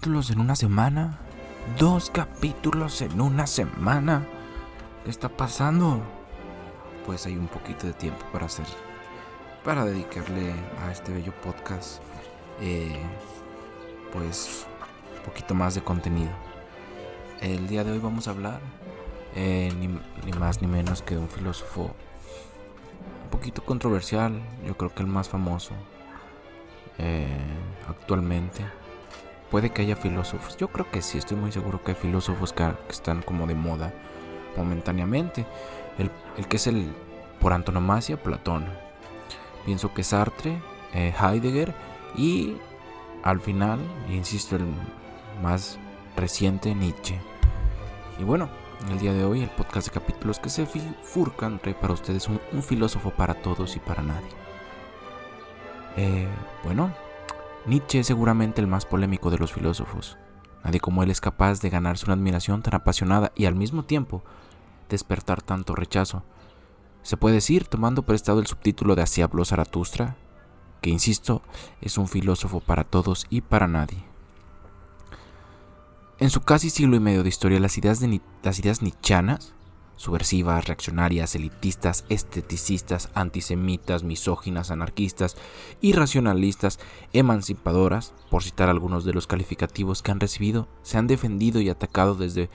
Capítulos en una semana. Dos capítulos en una semana. ¿Qué está pasando? Pues hay un poquito de tiempo para hacer. Para dedicarle a este bello podcast. eh, pues un poquito más de contenido. El día de hoy vamos a hablar. eh, ni, más ni menos que de un filósofo. Un poquito controversial. Yo creo que el más famoso. eh, actualmente puede que haya filósofos. Yo creo que sí, estoy muy seguro que hay filósofos que, están como de moda momentáneamente. El, el que es el, por antonomasia, Platón. Pienso que Sartre, eh, Heidegger y al final, insisto, el más reciente, Nietzsche. Y bueno, el día de hoy el podcast de capítulos que se furcan trae para ustedes un, un filósofo para todos y para nadie. Eh, bueno, Nietzsche es seguramente el más polémico de los filósofos. Nadie como él es capaz de ganarse una admiración tan apasionada y al mismo tiempo despertar tanto rechazo. Se puede decir, tomando prestado el subtítulo de Así habló Zaratustra, que insisto, es un filósofo para todos y para nadie. En su casi siglo y medio de historia, las ideas, de las ideas subversivas, reaccionarias, elitistas, esteticistas, antisemitas, misóginas, anarquistas, irracionalistas, emancipadoras, por citar algunos de los calificativos que han recibido, se han defendido y atacado desde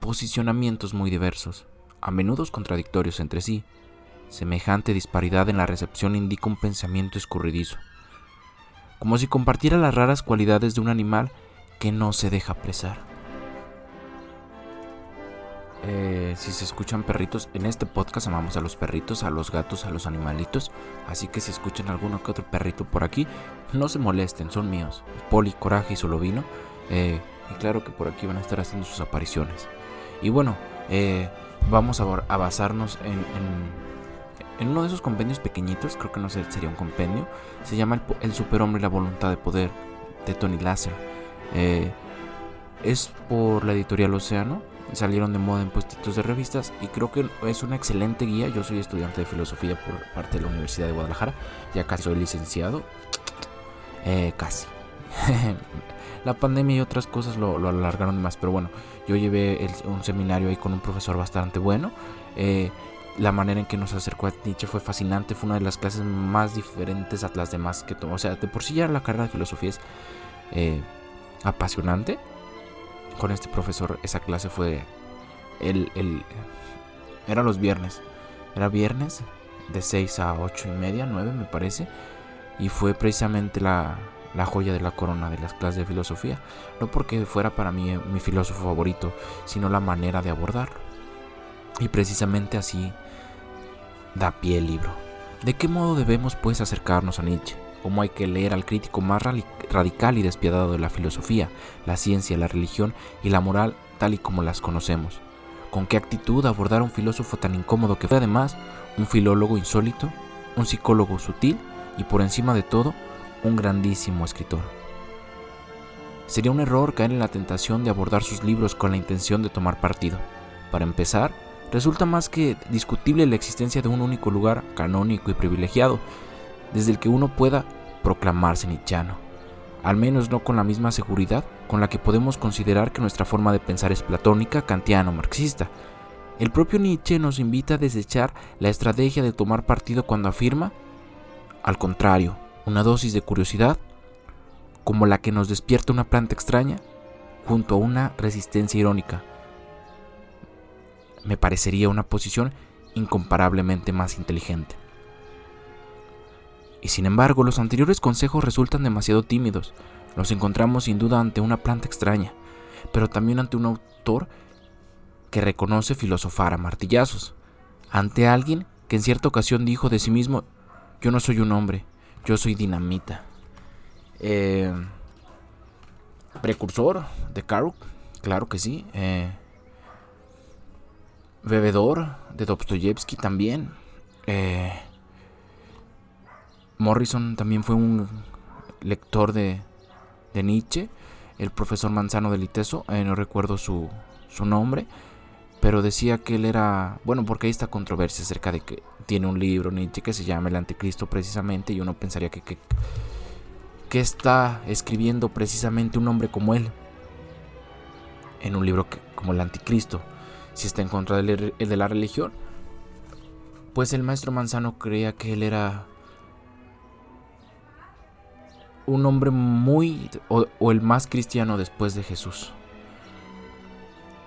posicionamientos muy diversos, a menudo contradictorios entre sí. Semejante disparidad en la recepción indica un pensamiento escurridizo, como si compartiera las raras cualidades de un animal que no se deja apresar. Eh, si se escuchan perritos, en este podcast amamos a los perritos, a los gatos, a los animalitos. Así que si escuchan alguno que otro perrito por aquí, no se molesten, son míos. Poli, Coraje y Solovino. Eh, y claro que por aquí van a estar haciendo sus apariciones. Y bueno, eh, vamos a, basarnos en, uno de esos compendios pequeñitos, creo que no sé, sería un compendio. Se llama El Superhombre y la Voluntad de Poder, de Tony Lasser. Eh, es por la editorial Océano. Salieron de moda en puestitos de revistas y creo que es una excelente guía. Yo soy estudiante de filosofía por parte de la Universidad de Guadalajara. Ya casi soy licenciado. Eh, casi. la pandemia y otras cosas lo, lo alargaron más. Pero bueno, yo llevé un seminario ahí con un profesor bastante bueno. Eh, la manera en que nos acercó a Nietzsche fue fascinante. Fue una de las clases más diferentes a las demás que tomó. O sea, de por sí ya la carrera de filosofía es eh, apasionante con este profesor esa clase fue el, el era los viernes. Era viernes de 6 a 8 y media 9 me parece y fue precisamente la, la joya de la corona de las clases de filosofía. No porque fuera para mí eh, mi filósofo favorito sino la manera de abordarlo. Y precisamente así da pie el libro. De qué modo debemos pues acercarnos a Nietzsche cómo hay que leer al crítico más radical y despiadado de la filosofía, la ciencia, la religión y la moral tal y como las conocemos. Con qué actitud abordar a un filósofo tan incómodo que fue además un filólogo insólito, un psicólogo sutil y por encima de todo, un grandísimo escritor. Sería un error caer en la tentación de abordar sus libros con la intención de tomar partido. Para empezar, resulta más que discutible la existencia de un único lugar canónico y privilegiado, desde el que uno pueda proclamarse nichano, al menos no con la misma seguridad con la que podemos considerar que nuestra forma de pensar es platónica, kantiano, marxista. El propio Nietzsche nos invita a desechar la estrategia de tomar partido cuando afirma, al contrario, una dosis de curiosidad, como la que nos despierta una planta extraña, junto a una resistencia irónica. Me parecería una posición incomparablemente más inteligente. Y sin embargo, los anteriores consejos resultan demasiado tímidos. Nos encontramos sin duda ante una planta extraña, pero también ante un autor que reconoce filosofar a martillazos, ante alguien que en cierta ocasión dijo de sí mismo, yo no soy un hombre, yo soy dinamita. Eh, precursor de Karuk, claro que sí. Eh, bebedor de Dostoyevsky también. Eh, Morrison también fue un lector de, de Nietzsche. El profesor Manzano de Liteso, no recuerdo su, su nombre pero decía que él era, bueno, porque hay esta controversia acerca de que tiene un libro Nietzsche que se llama El Anticristo precisamente y uno pensaría que, que, está escribiendo precisamente un hombre como él en un libro como El Anticristo, si está en contra de, de la religión. Pues el maestro Manzano creía que él era un hombre muy, o el más cristiano después de Jesús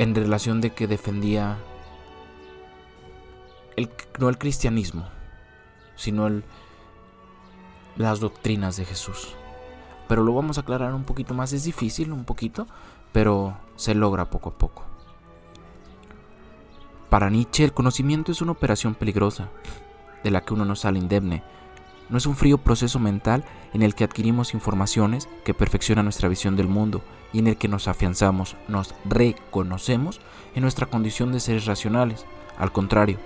en relación de que defendía el, no el cristianismo, sino el, las doctrinas de Jesús. Pero lo vamos a aclarar un poquito más, es difícil un poquito, pero se logra poco a poco. Para Nietzsche el conocimiento es una operación peligrosa, de la que uno no sale indemne. No es un frío proceso mental en el que adquirimos informaciones que perfeccionan nuestra visión del mundo y en el que nos afianzamos, nos reconocemos en nuestra condición de seres racionales. Al contrario,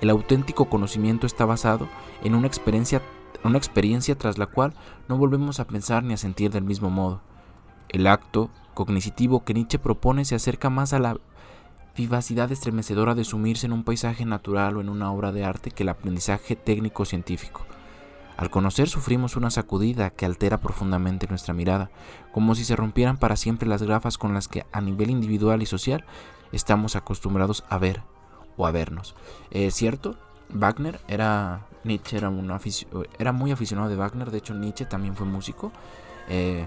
el auténtico conocimiento está basado en una experiencia, una experiencia tras la cual no volvemos a pensar ni a sentir del mismo modo. El acto cognitivo que Nietzsche propone se acerca más a la vivacidad estremecedora de sumirse en un paisaje natural o en una obra de arte que el aprendizaje técnico científico. Al conocer sufrimos una sacudida que altera profundamente nuestra mirada, como si se rompieran para siempre las grafas con las que a nivel individual y social estamos acostumbrados a ver o a vernos. Es cierto, Wagner era Nietzsche era, era muy aficionado de Wagner, de hecho Nietzsche también fue músico. Eh,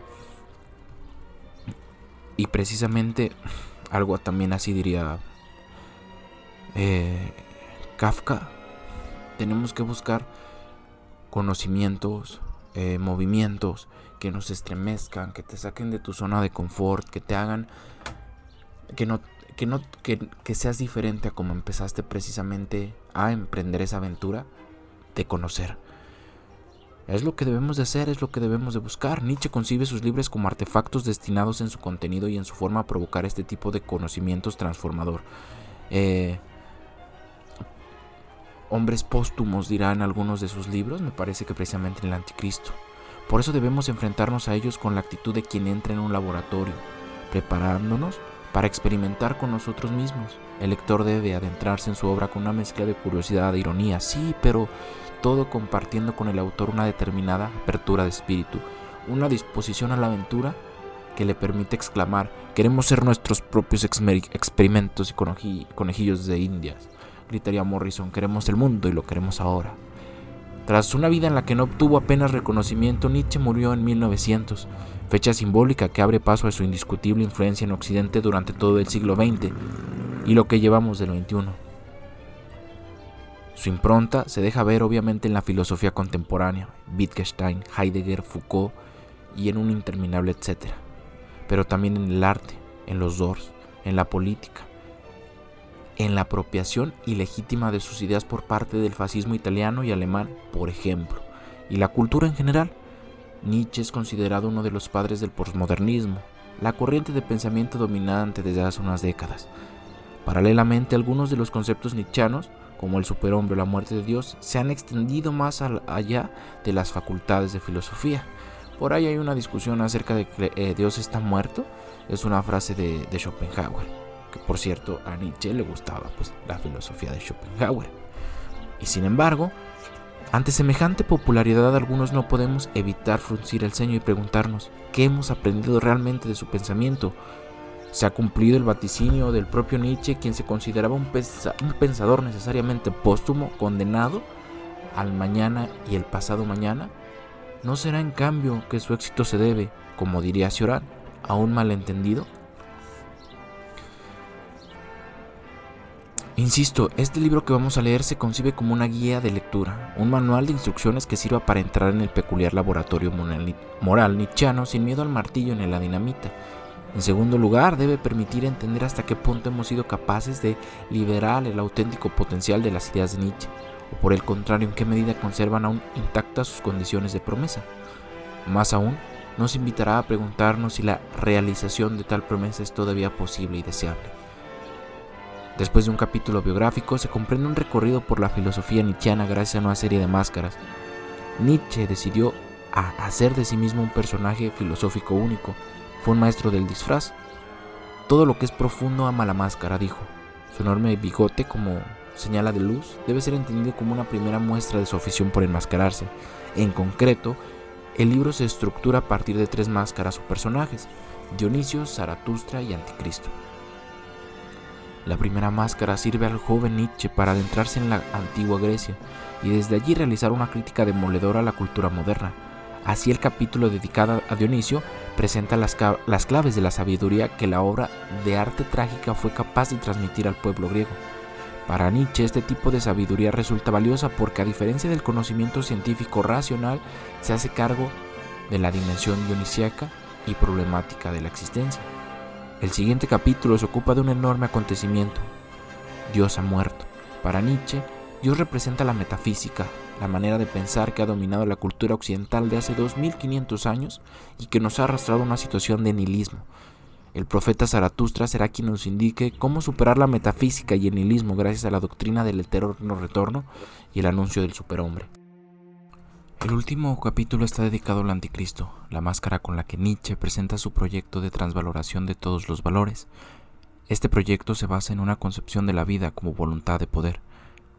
y precisamente algo también así diría eh, Kafka. Tenemos que buscar conocimientos, eh, movimientos que nos estremezcan, que te saquen de tu zona de confort, que te hagan que no que no que, que seas diferente a como empezaste precisamente a emprender esa aventura de conocer. Es lo que debemos de hacer, es lo que debemos de buscar. Nietzsche concibe sus libros como artefactos destinados en su contenido y en su forma a provocar este tipo de conocimientos transformador. Eh, hombres póstumos, dirán algunos de sus libros, me parece que precisamente en el Anticristo. Por eso debemos enfrentarnos a ellos con la actitud de quien entra en un laboratorio, preparándonos para experimentar con nosotros mismos. El lector debe adentrarse en su obra con una mezcla de curiosidad e ironía, sí, pero todo compartiendo con el autor una determinada apertura de espíritu, una disposición a la aventura que le permite exclamar, queremos ser nuestros propios experimentos y conejillos de indias gritaría Morrison, queremos el mundo y lo queremos ahora. Tras una vida en la que no obtuvo apenas reconocimiento, Nietzsche murió en 1900, fecha simbólica que abre paso a su indiscutible influencia en Occidente durante todo el siglo XX y lo que llevamos del XXI. Su impronta se deja ver obviamente en la filosofía contemporánea, Wittgenstein, Heidegger, Foucault y en un interminable etcétera, pero también en el arte, en los Doors, en la política, en la apropiación ilegítima de sus ideas por parte del fascismo italiano y alemán, por ejemplo, y la cultura en general. Nietzsche es considerado uno de los padres del postmodernismo, la corriente de pensamiento dominante desde hace unas décadas. Paralelamente, algunos de los conceptos nietzschianos, como el superhombre o la muerte de Dios, se han extendido más allá de las facultades de filosofía. Por ahí hay una discusión acerca de que eh, Dios está muerto, es una frase de Schopenhauer por cierto a Nietzsche le gustaba pues, la filosofía de Schopenhauer. Y sin embargo, ante semejante popularidad algunos no podemos evitar fruncir el ceño y preguntarnos qué hemos aprendido realmente de su pensamiento. ¿Se ha cumplido el vaticinio del propio Nietzsche, quien se consideraba un, un pensador necesariamente póstumo, condenado al mañana y el pasado mañana? ¿No será en cambio que su éxito se debe, como diría Cioran, a un malentendido? Insisto, este libro que vamos a leer se concibe como una guía de lectura, un manual de instrucciones que sirva para entrar en el peculiar laboratorio moral nietzscheano sin miedo al martillo ni a la dinamita. En segundo lugar, debe permitir entender hasta qué punto hemos sido capaces de liberar el auténtico potencial de las ideas de Nietzsche, o por el contrario en qué medida conservan aún intactas sus condiciones de promesa. Más aún, nos invitará a preguntarnos si la realización de tal promesa es todavía posible y deseable. Después de un capítulo biográfico, se comprende un recorrido por la filosofía nietzscheana gracias a una serie de máscaras. Nietzsche decidió a hacer de sí mismo un personaje filosófico único. Fue un maestro del disfraz. Todo lo que es profundo ama la máscara, dijo. Su enorme bigote, como señala de luz, debe ser entendido como una primera muestra de su afición por enmascararse. En concreto, el libro se estructura a partir de tres máscaras o personajes, Dionisio, Zaratustra y Anticristo. La primera máscara sirve al joven Nietzsche para adentrarse en la antigua Grecia y desde allí realizar una crítica demoledora a la cultura moderna. Así el capítulo dedicado a Dionisio presenta las, las claves de la sabiduría que la obra de arte trágica fue capaz de transmitir al pueblo griego. Para Nietzsche este tipo de sabiduría resulta valiosa porque a diferencia del conocimiento científico racional, se hace cargo de la dimensión dionisíaca y problemática de la existencia. El siguiente capítulo se ocupa de un enorme acontecimiento. Dios ha muerto. Para Nietzsche, Dios representa la metafísica, la manera de pensar que ha dominado la cultura occidental de hace 2500 años y que nos ha arrastrado a una situación de nihilismo, el profeta Zaratustra será quien nos indique cómo superar la metafísica y el nihilismo gracias a la doctrina del eterno retorno y el anuncio del superhombre. El último capítulo está dedicado al anticristo, la máscara con la que Nietzsche presenta su proyecto de transvaloración de todos los valores. Este proyecto se basa en una concepción de la vida como voluntad de poder,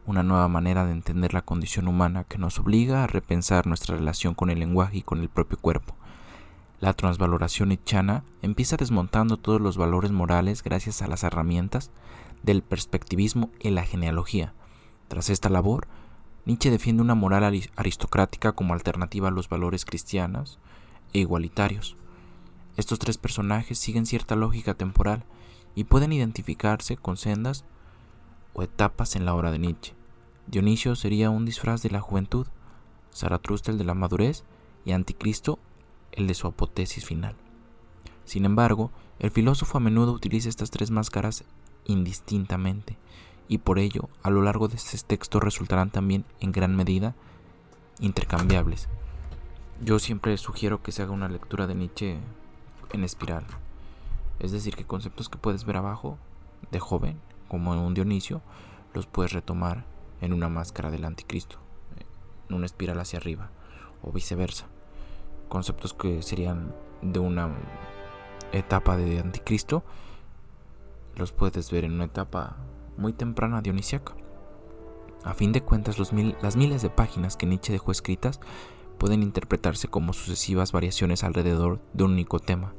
una nueva manera de entender la condición humana que nos obliga a repensar nuestra relación con el lenguaje y con el propio cuerpo. La transvaloración nichana empieza desmontando todos los valores morales gracias a las herramientas del perspectivismo y la genealogía. Tras esta labor, Nietzsche defiende una moral aristocrática como alternativa a los valores cristianos e igualitarios. Estos tres personajes siguen cierta lógica temporal y pueden identificarse con sendas o etapas en la obra de Nietzsche. Dionisio sería un disfraz de la juventud, Zaratustra el de la madurez y Anticristo el de su apoteosis final. Sin embargo, el filósofo a menudo utiliza estas tres máscaras indistintamente, y por ello, a lo largo de este texto resultarán también en gran medida intercambiables. Yo siempre sugiero que se haga una lectura de Nietzsche en espiral, es decir, que conceptos que puedes ver abajo, de joven, como en un Dionisio, los puedes retomar en una máscara del anticristo, en una espiral hacia arriba, o viceversa conceptos que serían de una etapa de anticristo, los puedes ver en una etapa muy temprana dionisiaca. A fin de cuentas, las miles de páginas que Nietzsche dejó escritas pueden interpretarse como sucesivas variaciones alrededor de un único tema,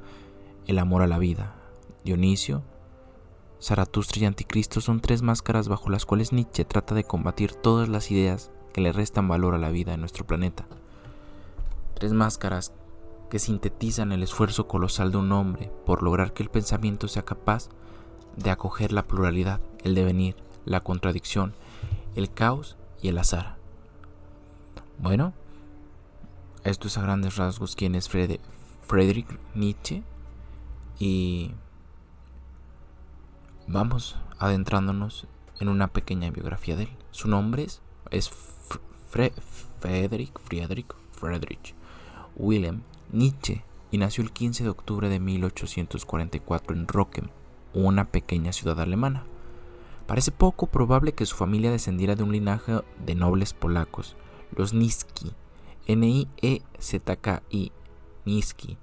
el amor a la vida. Dionisio, Zaratustra y Anticristo son tres máscaras bajo las cuales Nietzsche trata de combatir todas las ideas que le restan valor a la vida en nuestro planeta. Tres máscaras que sintetizan el esfuerzo colosal de un hombre por lograr que el pensamiento sea capaz de acoger la pluralidad, el devenir, la contradicción, el caos y el azar. Bueno, esto es a grandes rasgos quién es Friedrich Nietzsche y vamos adentrándonos en una pequeña biografía de él. Su nombre es, es Friedrich, Friedrich, Friedrich Wilhelm Nietzsche y nació el 15 de octubre de 1844 en Rockem, una pequeña ciudad alemana. Parece poco probable que su familia descendiera de un linaje de nobles polacos, los Niski, N-I-E-Z-K-I, Niski.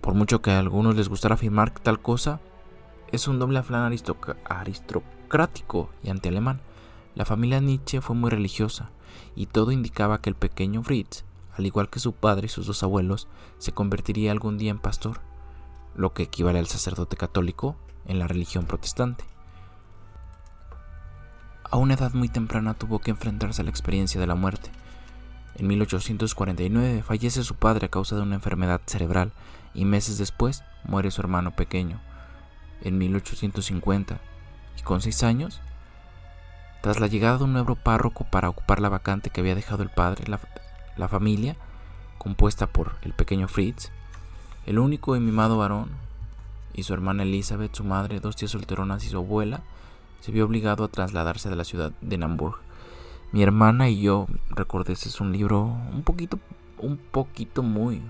Por mucho que a algunos les gustara afirmar tal cosa, es un doble afán aristocrático y antialemán. La familia Nietzsche fue muy religiosa, y todo indicaba que el pequeño Fritz al igual que su padre y sus dos abuelos, se convertiría algún día en pastor, lo que equivale al sacerdote católico en la religión protestante. A una edad muy temprana tuvo que enfrentarse a la experiencia de la muerte. En 1849 fallece su padre a causa de una enfermedad cerebral y meses después muere su hermano pequeño. En 1850, y con seis años, tras la llegada de un nuevo párroco para ocupar la vacante que había dejado el padre, la, la familia, compuesta por el pequeño Fritz, el único y mimado varón, y su hermana Elizabeth, su madre, dos tías solteronas y su abuela, se vio obligado a trasladarse de la ciudad de Namburg. Mi hermana y yo, recordé, es un libro un poquito, un poquito muy,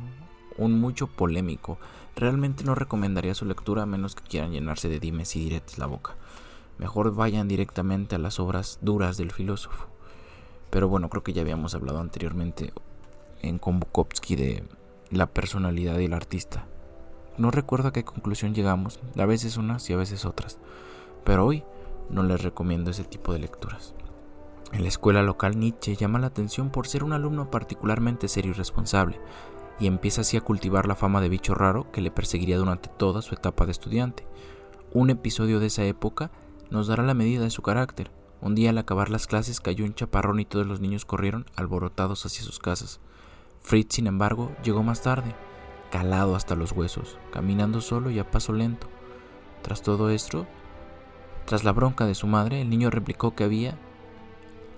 un mucho polémico. Realmente no recomendaría su lectura a menos que quieran llenarse de dimes y diretes la boca. Mejor vayan directamente a las obras duras del filósofo. Pero bueno, creo que ya habíamos hablado anteriormente en con de la personalidad del artista. No recuerdo a qué conclusión llegamos, a veces unas y a veces otras. Pero hoy no les recomiendo ese tipo de lecturas. En la escuela local Nietzsche llama la atención por ser un alumno particularmente serio y responsable, y empieza así a cultivar la fama de bicho raro que le perseguiría durante toda su etapa de estudiante. Un episodio de esa época nos dará la medida de su carácter. Un día al acabar las clases cayó un chaparrón y todos los niños corrieron alborotados hacia sus casas. Fritz, sin embargo, llegó más tarde, calado hasta los huesos, caminando solo y a paso lento. Tras todo esto, tras la bronca de su madre, el niño replicó que había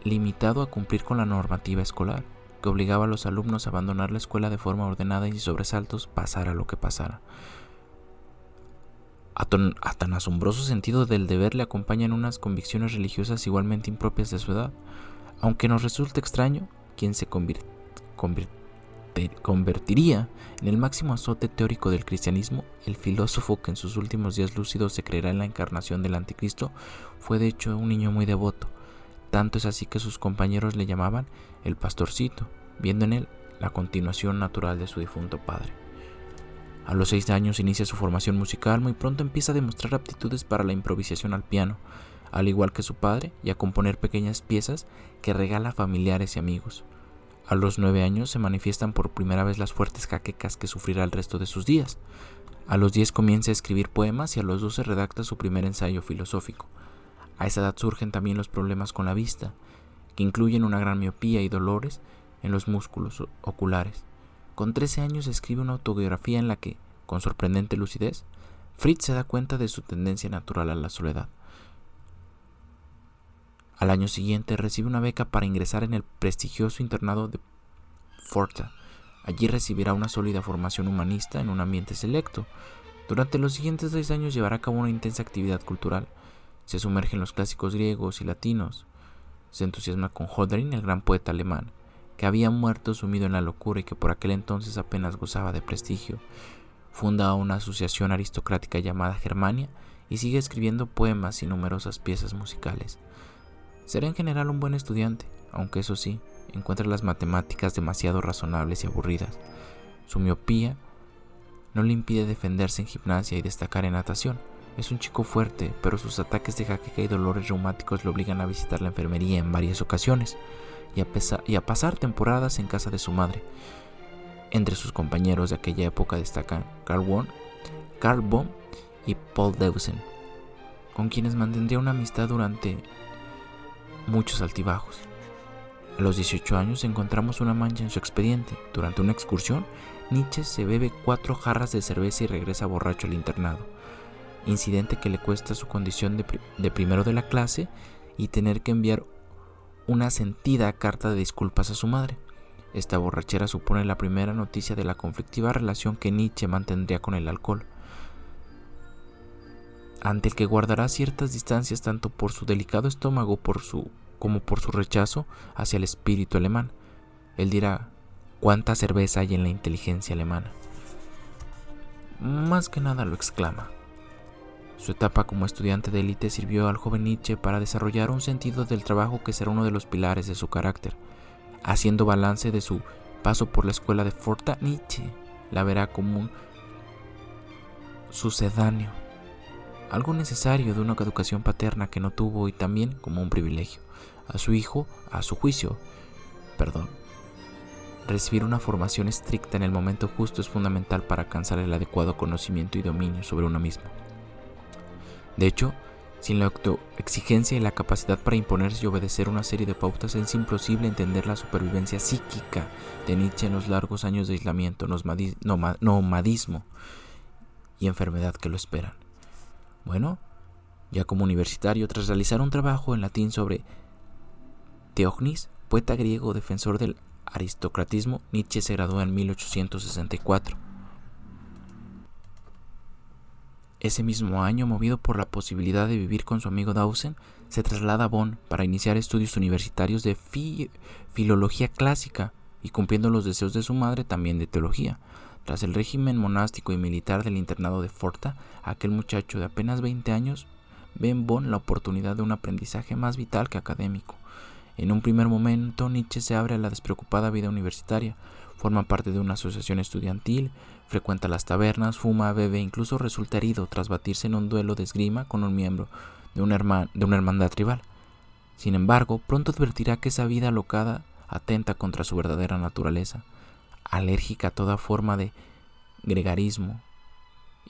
limitado a cumplir con la normativa escolar, que obligaba a los alumnos a abandonar la escuela de forma ordenada y sin sobresaltos, pasara lo que pasara. A, tan asombroso sentido del deber le acompañan unas convicciones religiosas igualmente impropias de su edad. Aunque nos resulte extraño, quien se convertiría en el máximo azote teórico del cristianismo, el filósofo que en sus últimos días lúcidos se creerá en la encarnación del anticristo, fue de hecho un niño muy devoto, tanto es así que sus compañeros le llamaban el pastorcito, viendo en él la continuación natural de su difunto padre. A los seis años inicia su formación musical, muy pronto empieza a demostrar aptitudes para la improvisación al piano, al igual que su padre, y a componer pequeñas piezas que regala a familiares y amigos. A los nueve años se manifiestan por primera vez las fuertes jaquecas que sufrirá el resto de sus días. A los diez comienza a escribir poemas y a los doce redacta su primer ensayo filosófico. A esa edad surgen también los problemas con la vista, que incluyen una gran miopía y dolores en los músculos oculares. Con 13 años escribe una autobiografía en la que, con sorprendente lucidez, Fritz se da cuenta de su tendencia natural a la soledad. Al año siguiente recibe una beca para ingresar en el prestigioso internado de Forta. Allí recibirá una sólida formación humanista en un ambiente selecto. Durante los siguientes seis años llevará a cabo una intensa actividad cultural, se sumerge en los clásicos griegos y latinos. Se entusiasma con Hodrin, el gran poeta alemán, que había muerto sumido en la locura y que por aquel entonces apenas gozaba de prestigio. Funda una asociación aristocrática llamada Germania y sigue escribiendo poemas y numerosas piezas musicales. Será en general un buen estudiante, aunque eso sí, encuentra las matemáticas demasiado razonables y aburridas. Su miopía no le impide defenderse en gimnasia y destacar en natación, es un chico fuerte, pero sus ataques de jaqueca y dolores reumáticos le obligan a visitar la enfermería en varias ocasiones y a, pasar temporadas en casa de su madre. Entre sus compañeros de aquella época destacan Carl, Won, Carl Bohm y Paul Deusen, con quienes mantendría una amistad durante muchos altibajos. A los 18 años encontramos una mancha en su expediente. Durante una excursión, Nietzsche se bebe cuatro jarras de cerveza y regresa borracho al internado incidente que le cuesta su condición de, primero de la clase y tener que enviar una sentida carta de disculpas a su madre. Esta borrachera supone la primera noticia de la conflictiva relación que Nietzsche mantendría con el alcohol, ante el que guardará ciertas distancias tanto por su delicado estómago como por su rechazo hacia el espíritu alemán. Él dirá, ¿cuánta cerveza hay en la inteligencia alemana? Más que nada lo exclama. Su etapa como estudiante de élite sirvió al joven Nietzsche para desarrollar un sentido del trabajo que será uno de los pilares de su carácter. Haciendo balance de su paso por la escuela de Forta, Nietzsche la verá como un sucedáneo, algo necesario de una educación paterna que no tuvo y también como un privilegio. A su hijo, a su juicio, perdón. Recibir una formación estricta en el momento justo es fundamental para alcanzar el adecuado conocimiento y dominio sobre uno mismo. De hecho, sin la autoexigencia y la capacidad para imponerse y obedecer una serie de pautas es imposible entender la supervivencia psíquica de Nietzsche en los largos años de aislamiento, nomadismo y enfermedad que lo esperan. Bueno, ya como universitario, tras realizar un trabajo en latín sobre Teognis, poeta griego defensor del aristocratismo, Nietzsche se graduó en 1864. Ese mismo año, movido por la posibilidad de vivir con su amigo Dawson, se traslada a Bonn para iniciar estudios universitarios de filología clásica y cumpliendo los deseos de su madre también de teología. Tras el régimen monástico y militar del internado de Forta, aquel muchacho de apenas 20 años ve en Bonn la oportunidad de un aprendizaje más vital que académico. En un primer momento, Nietzsche se abre a la despreocupada vida universitaria, forma parte de una asociación estudiantil, frecuenta las tabernas, fuma, bebe e incluso resulta herido tras batirse en un duelo de esgrima con un miembro de una, de una hermandad tribal. Sin embargo, pronto advertirá que esa vida alocada atenta contra su verdadera naturaleza, alérgica a toda forma de gregarismo,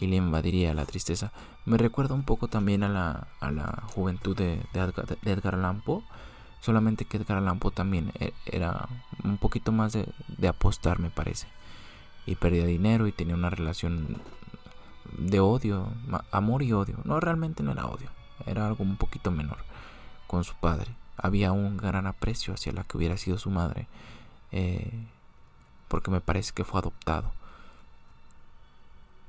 y le invadiría la tristeza. Me recuerda un poco también a la, a la juventud de, Edgar, de, solamente que Edgar Allan también e, era un poquito más de, de apostar, me parece, y perdía dinero y tenía una relación de odio, amor y odio. No, realmente no era odio, era algo un poquito menor con su padre. Había un gran aprecio hacia la que hubiera sido su madre, eh, porque me parece que fue adoptado.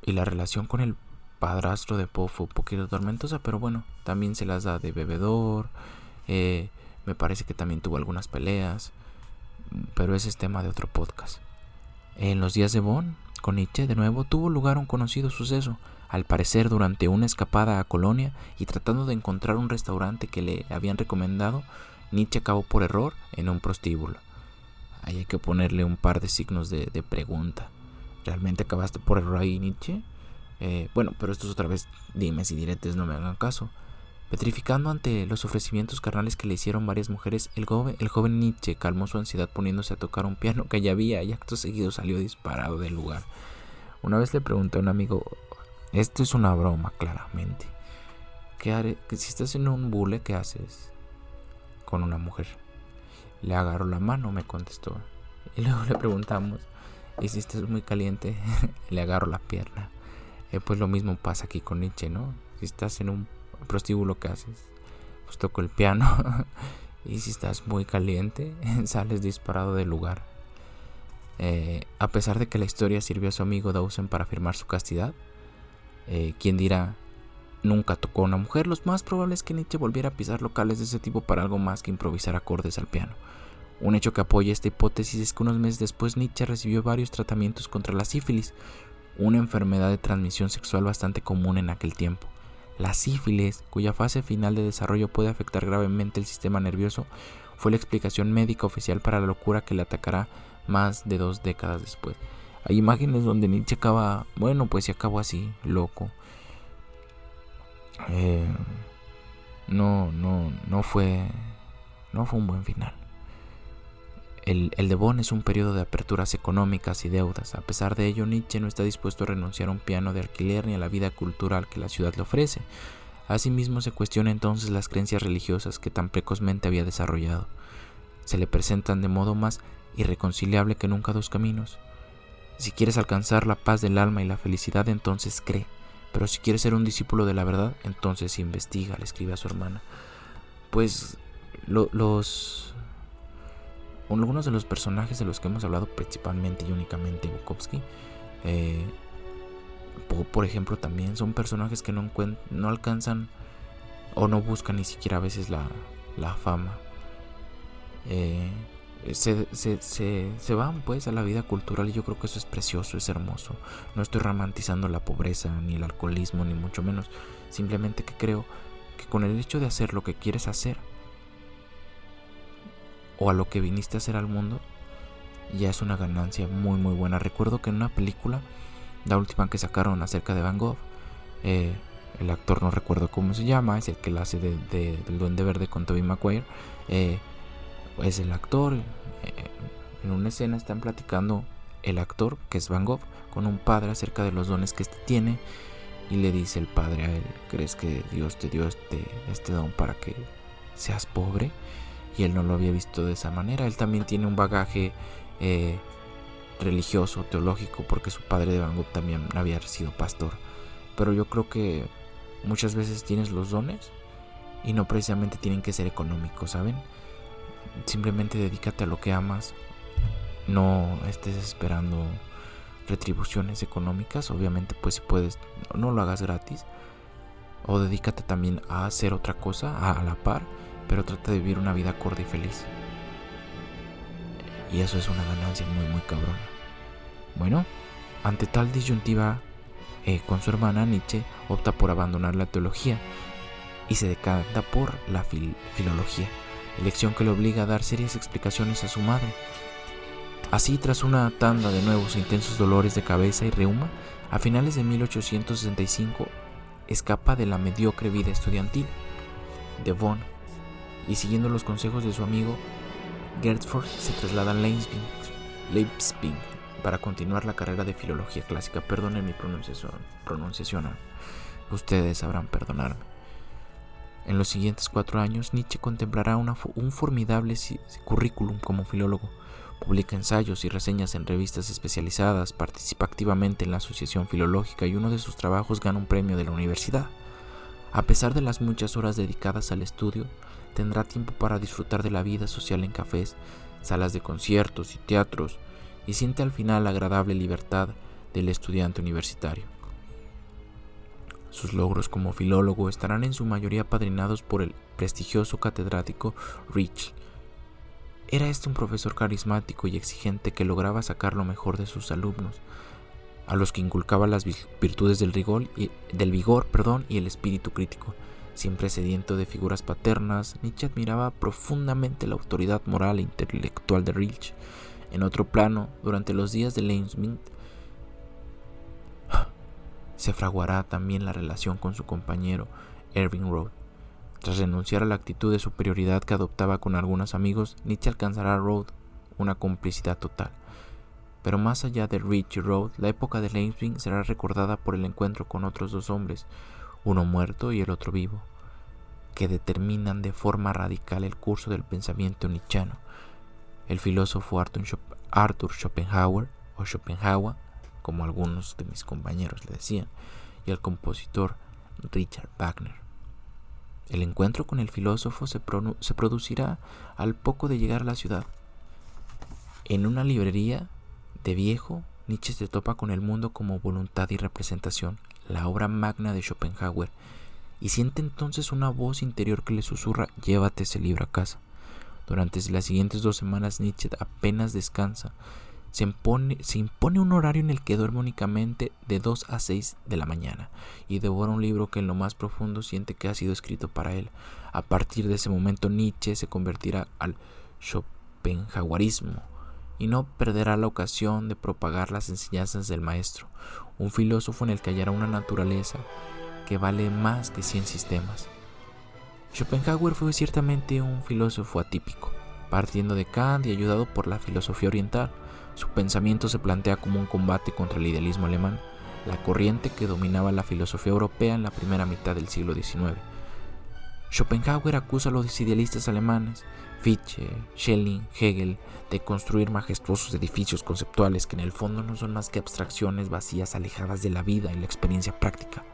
Y la relación con el padrastro de Poe fue un poquito tormentosa, pero bueno, también se las da de bebedor. Eh, me parece que también tuvo algunas peleas, pero ese es tema de otro podcast. En los días de Bonn, con Nietzsche de nuevo tuvo lugar un conocido suceso al parecer durante una escapada a Colonia y tratando de encontrar un restaurante que le habían recomendado, Nietzsche acabó por error en un prostíbulo. Ahí hay que ponerle un par de signos de, pregunta. ¿Realmente acabaste por error ahí, Nietzsche? Eh, bueno, pero esto es otra vez dimes y diretes, no me hagan caso. Petrificando ante los ofrecimientos carnales que le hicieron varias mujeres, el joven, el joven Nietzsche calmó su ansiedad poniéndose a tocar un piano que ya había y acto seguido salió disparado del lugar. Una vez le pregunté a un amigo, esto es una broma, claramente. ¿Qué haré? Si estás en un bule, ¿qué haces con una mujer? Le agarro la mano, me contestó. Y luego le preguntamos, ¿y si estás muy caliente? le agarro la pierna. Eh, pues lo mismo pasa aquí con Nietzsche, ¿no? Si estás en un prostíbulo, ¿qué haces? Pues toco el piano. y si estás muy caliente, sales disparado del lugar. Eh, a pesar de que la historia sirvió a su amigo Dawson para afirmar su castidad, eh, quien dirá, nunca tocó a una mujer, los más probables es que Nietzsche volviera a pisar locales de ese tipo para algo más que improvisar acordes al piano. Un hecho que apoya esta hipótesis es que unos meses después Nietzsche recibió varios tratamientos contra la sífilis, una enfermedad de transmisión sexual bastante común en aquel tiempo. La sífilis, cuya fase final de desarrollo puede afectar gravemente el sistema nervioso, fue la explicación médica oficial para la locura que le atacará más de dos décadas después. Hay imágenes donde Nietzsche acaba, bueno, pues se acabó así, loco. Eh, no, no, no fue, no fue un buen final. El, el es un periodo de aperturas económicas y deudas. A pesar de ello, Nietzsche no está dispuesto a renunciar a un piano de alquiler ni a la vida cultural que la ciudad le ofrece. Asimismo, se cuestiona entonces las creencias religiosas que tan precozmente había desarrollado. Se le presentan de modo más irreconciliable que nunca dos caminos. Si quieres alcanzar la paz del alma y la felicidad, entonces cree. Pero si quieres ser un discípulo de la verdad, entonces investiga, le escribe a su hermana. Pues los... Algunos de los personajes de los que hemos hablado principalmente y únicamente Bukowski, eh, por ejemplo, también son personajes que no, no alcanzan o no buscan ni siquiera a veces la, la fama. Eh, se, se, se, van pues a la vida cultural y yo creo que eso es precioso, es hermoso. No estoy romantizando la pobreza, ni el alcoholismo, ni mucho menos. Simplemente que creo que con el hecho de hacer lo que quieres hacer, o a lo que viniste a hacer al mundo, ya es una ganancia muy muy buena. Recuerdo que en una película, la última que sacaron acerca de Van Gogh, eh, el actor no recuerdo cómo se llama, es el que la hace de, del Duende Verde con Tobey Maguire. Eh, es el actor. Eh, en una escena están platicando el actor, que es Van Gogh, con un padre acerca de los dones que éste tiene. Y le dice el padre a él, ¿crees que Dios te dio este, este don para que seas pobre? Y él no lo había visto de esa manera. Él también tiene un bagaje eh, religioso, teológico, porque su padre de Van Gogh también había sido pastor. Pero yo creo que muchas veces tienes los dones y no precisamente tienen que ser económicos, ¿saben? Simplemente dedícate a lo que amas. No estés esperando retribuciones económicas. Obviamente, pues si puedes, no lo hagas gratis. o dedícate también a hacer otra cosa a la par, pero trata de vivir una vida corta y feliz. Y eso es una ganancia muy muy cabrona. Bueno, ante tal disyuntiva eh, con su hermana, Nietzsche opta por abandonar la teología y se decanta por la filología, elección que le obliga a dar serias explicaciones a su madre. Así, tras una tanda de nuevos e intensos dolores de cabeza y reuma, a finales de 1865 escapa de la mediocre vida estudiantil de Bonn y siguiendo los consejos de su amigo Gertford se traslada a Leipzig, para continuar la carrera de filología clásica. Perdonen mi pronunciación, pronunciación ustedes sabrán perdonarme. En los siguientes cuatro años, Nietzsche contemplará un formidable currículum como filólogo. Publica ensayos y reseñas en revistas especializadas, participa activamente en la Asociación Filológica y uno de sus trabajos gana un premio de la universidad. A pesar de las muchas horas dedicadas al estudio, tendrá tiempo para disfrutar de la vida social en cafés, salas de conciertos y teatros, y siente al final la agradable libertad del estudiante universitario. Sus logros como filólogo estarán en su mayoría padrinados por el prestigioso catedrático Rich. Era este un profesor carismático y exigente que lograba sacar lo mejor de sus alumnos, a los que inculcaba las virtudes del, rigor y, del vigor perdón, y el espíritu crítico. Siempre sediento de figuras paternas, Nietzsche admiraba profundamente la autoridad moral e intelectual de Rich. En otro plano, durante los días de Leibniz, se fraguará también la relación con su compañero Erwin Roth. Tras renunciar a la actitud de superioridad que adoptaba con algunos amigos, Nietzsche alcanzará a Roth una complicidad total. Pero más allá de Rich y la época de Leibniz será recordada por el encuentro con otros dos hombres, uno muerto y el otro vivo, que determinan de forma radical el curso del pensamiento nietzscheano. El filósofo Arthur Schopenhauer, o Schopenhauer, como algunos de mis compañeros le decían, y el compositor Richard Wagner. El encuentro con el filósofo se, se producirá al poco de llegar a la ciudad. En una librería de viejo, Nietzsche se topa con el mundo como voluntad y representación, la obra magna de Schopenhauer, y siente entonces una voz interior que le susurra llévate ese libro a casa. Durante las siguientes dos semanas Nietzsche apenas descansa, se impone, se impone un horario en el que duerme únicamente de 2 a 6 de la mañana y devora un libro que en lo más profundo siente que ha sido escrito para él. A partir de ese momento Nietzsche se convertirá al Schopenhauerismo y no perderá la ocasión de propagar las enseñanzas del maestro, un filósofo en el que hallará una naturaleza que vale más que 100 sistemas. Schopenhauer fue ciertamente un filósofo atípico, partiendo de Kant y ayudado por la filosofía oriental su pensamiento se plantea como un combate contra el idealismo alemán, la corriente que dominaba la filosofía europea en la primera mitad del siglo XIX. Schopenhauer acusa a los idealistas alemanes, Fichte, Schelling, Hegel, de construir majestuosos edificios conceptuales que en el fondo no son más que abstracciones vacías alejadas de la vida y la experiencia práctica.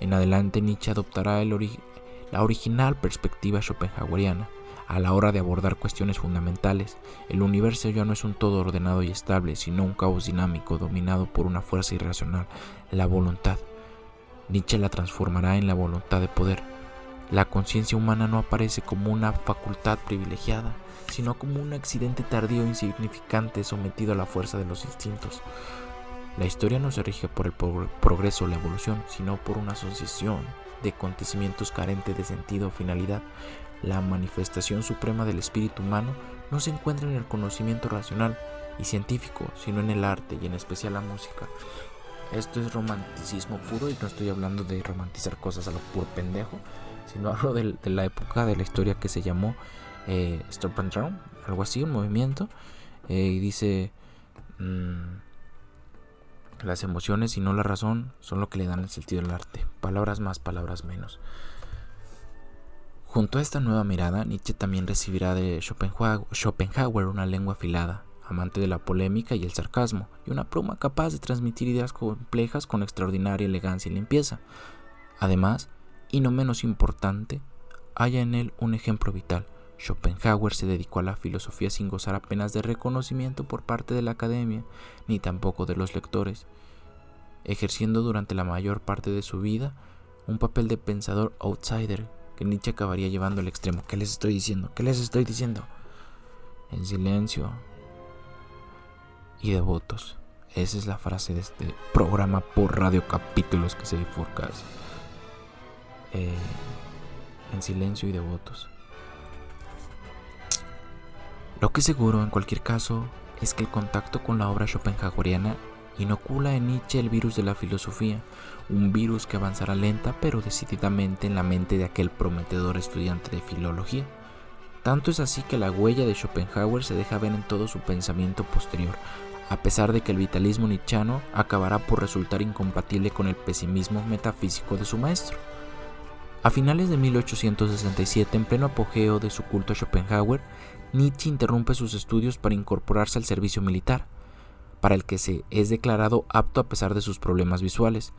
En adelante Nietzsche adoptará la original perspectiva schopenhaueriana, a la hora de abordar cuestiones fundamentales, el universo ya no es un todo ordenado y estable, sino un caos dinámico dominado por una fuerza irracional, la voluntad. Nietzsche la transformará en la voluntad de poder. La conciencia humana no aparece como una facultad privilegiada, sino como un accidente tardío e insignificante sometido a la fuerza de los instintos. La historia no se rige por el progreso o la evolución, sino por una asociación de acontecimientos carentes de sentido o finalidad, la manifestación suprema del espíritu humano no se encuentra en el conocimiento racional y científico, sino en el arte y en especial la música. Esto es romanticismo puro y no estoy hablando de romantizar cosas a lo puro pendejo, sino hablo de, la época de la historia que se llamó eh, Stop and Drown, algo así, un movimiento, eh, y dice, mm, las emociones y no la razón son lo que le dan el sentido al arte, palabras más, palabras menos. Junto a esta nueva mirada, Nietzsche también recibirá de Schopenhauer una lengua afilada, amante de la polémica y el sarcasmo, y una pluma capaz de transmitir ideas complejas con extraordinaria elegancia y limpieza. Además, y no menos importante, haya en él un ejemplo vital. Schopenhauer se dedicó a la filosofía sin gozar apenas de reconocimiento por parte de la academia, ni tampoco de los lectores, ejerciendo durante la mayor parte de su vida un papel de pensador outsider que Nietzsche acabaría llevando al extremo. ¿Qué les estoy diciendo? ¿Qué les estoy diciendo? En silencio y devotos. Esa es la frase de este programa por radio capítulos que se bifurca. Eh, en silencio y devotos. Lo que seguro en cualquier caso es que el contacto con la obra schopenhaueriana inocula en Nietzsche el virus de la filosofía, un virus que avanzará lenta pero decididamente en la mente de aquel prometedor estudiante de filología. Tanto es así que la huella de Schopenhauer se deja ver en todo su pensamiento posterior, a pesar de que el vitalismo nichano acabará por resultar incompatible con el pesimismo metafísico de su maestro. A finales de 1867, en pleno apogeo de su culto a Schopenhauer, Nietzsche interrumpe sus estudios para incorporarse al servicio militar, para el que se es declarado apto a pesar de sus problemas visuales.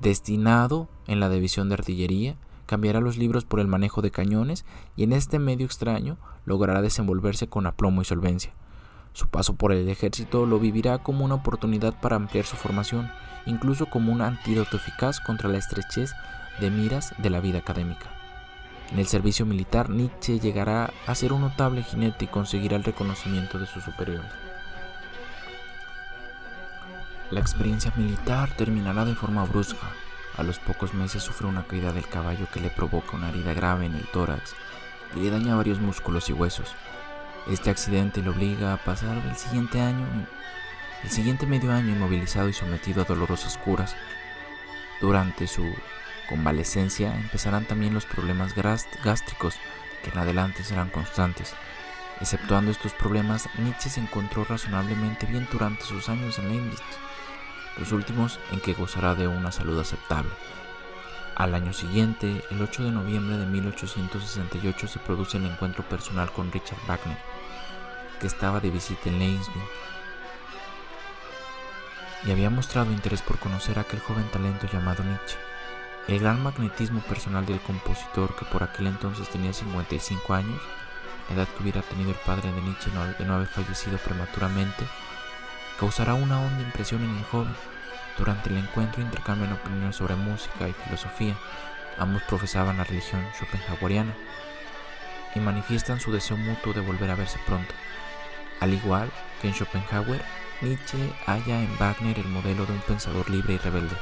Destinado en la división de artillería, cambiará los libros por el manejo de cañones y en este medio extraño logrará desenvolverse con aplomo y solvencia. Su paso por el ejército lo vivirá como una oportunidad para ampliar su formación, incluso como un antídoto eficaz contra la estrechez de miras de la vida académica. En el servicio militar, Nietzsche llegará a ser un notable jinete y conseguirá el reconocimiento de sus superiores. La experiencia militar terminará de forma brusca. A los pocos meses sufre una caída del caballo que le provoca una herida grave en el tórax y le daña varios músculos y huesos. Este accidente le obliga a pasar el siguiente año, el siguiente medio año inmovilizado y sometido a dolorosas curas. Durante su convalecencia empezarán también los problemas gástricos, que en adelante serán constantes. Exceptuando estos problemas, Nietzsche se encontró razonablemente bien durante sus años en Leibniz, los últimos en que gozará de una salud aceptable. Al año siguiente, el 8 de noviembre de 1868, se produce el encuentro personal con Richard Wagner, que estaba de visita en Leibniz y había mostrado interés por conocer a aquel joven talento llamado Nietzsche. El gran magnetismo personal del compositor, que por aquel entonces tenía 55 años, la edad que hubiera tenido el padre de Nietzsche de no haber fallecido prematuramente, causará una honda impresión en el joven. Durante el encuentro intercambian opiniones sobre música y filosofía. Ambos profesaban la religión schopenhaueriana y manifiestan su deseo mutuo de volver a verse pronto. Al igual que en Schopenhauer, Nietzsche halla en Wagner el modelo de un pensador libre y rebelde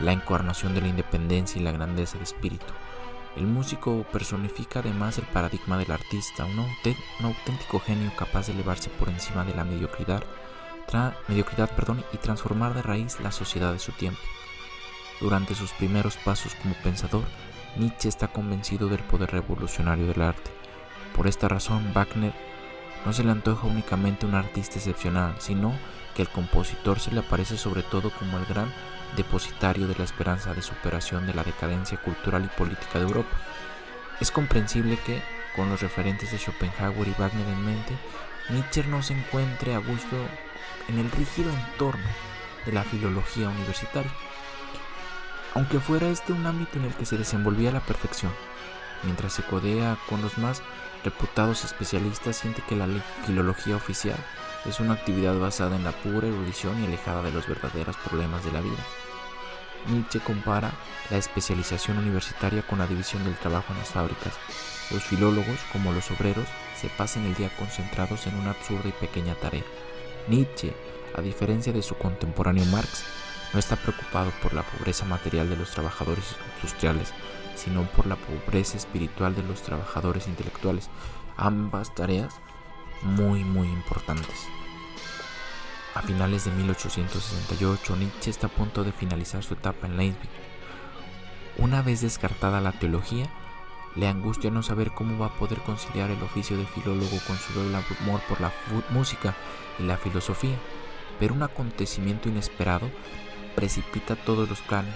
la encarnación de la independencia y la grandeza de espíritu. El músico personifica además el paradigma del artista, un, auténtico genio capaz de elevarse por encima de la mediocridad, mediocridad perdón, y transformar de raíz la sociedad de su tiempo. Durante sus primeros pasos como pensador, Nietzsche está convencido del poder revolucionario del arte. Por esta razón, Wagner no se le antoja únicamente un artista excepcional, sino que el compositor se le aparece sobre todo como el gran depositario de la esperanza de superación de la decadencia cultural y política de Europa. Es comprensible que, con los referentes de Schopenhauer y Wagner en mente, Nietzsche no se encuentre a gusto en el rígido entorno de la filología universitaria, aunque fuera este un ámbito en el que se desenvolvía a la perfección. Mientras se codea con los más reputados especialistas, siente que la filología oficial es una actividad basada en la pura erudición y alejada de los verdaderos problemas de la vida. Nietzsche compara la especialización universitaria con la división del trabajo en las fábricas. Los filólogos, como los obreros, se pasan el día concentrados en una absurda y pequeña tarea. Nietzsche, a diferencia de su contemporáneo Marx, no está preocupado por la pobreza material de los trabajadores industriales, sino por la pobreza espiritual de los trabajadores intelectuales. Ambas tareas muy muy importantes. A finales de 1868, Nietzsche está a punto de finalizar su etapa en Leipzig. Una vez descartada la teología, le angustia no saber cómo va a poder conciliar el oficio de filólogo con su doble amor por la música y la filosofía, pero un acontecimiento inesperado precipita todos los planes.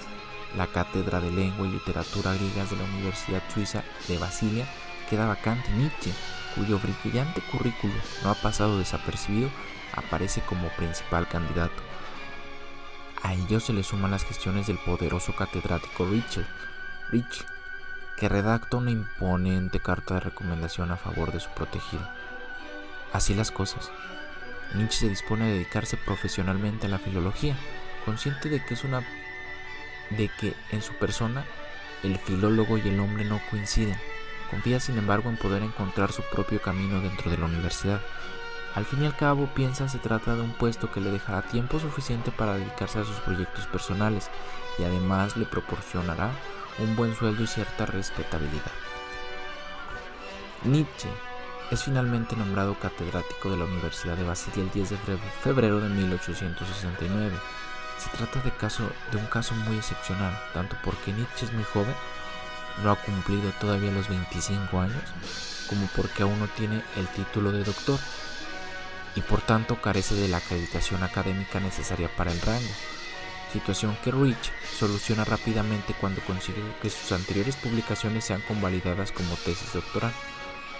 La cátedra de lengua y literatura griegas de la Universidad Suiza de Basilia queda vacante. Nietzsche, cuyo brillante currículo no ha pasado desapercibido, aparece como principal candidato. A ello se le suman las gestiones del poderoso catedrático Richard, Rich, que redacta una imponente carta de recomendación a favor de su protegido. Así las cosas. Nietzsche se dispone a dedicarse profesionalmente a la filología, consciente de que es una de que en su persona el filólogo y el hombre no coinciden. Confía sin embargo en poder encontrar su propio camino dentro de la universidad. Al fin y al cabo piensa se trata de un puesto que le dejará tiempo suficiente para dedicarse a sus proyectos personales y además le proporcionará un buen sueldo y cierta respetabilidad. Nietzsche es finalmente nombrado catedrático de la Universidad de Basilia el 10 de febrero de 1869. Se trata de un caso muy excepcional, tanto porque Nietzsche es muy joven, no ha cumplido todavía los 25 años, como porque aún no tiene el título de doctor y por tanto carece de la acreditación académica necesaria para el rango, situación que Rich soluciona rápidamente cuando consigue que sus anteriores publicaciones sean convalidadas como tesis doctoral.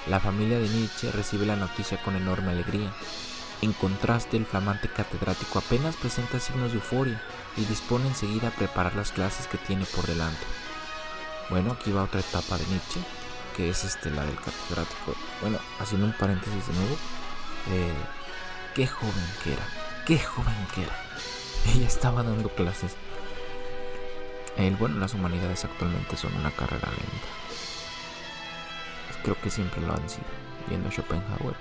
La familia de Nietzsche recibe la noticia con enorme alegría. En contraste, el flamante catedrático apenas presenta signos de euforia y dispone enseguida a preparar las clases que tiene por delante. Bueno, aquí va otra etapa de Nietzsche, que es este, la del catedrático. Bueno, haciendo un paréntesis de nuevo, eh, qué joven que era, qué joven que era. Ella estaba dando clases. El, bueno, las humanidades actualmente son una carrera lenta. Creo que siempre lo han sido. Viendo a Schopenhauer,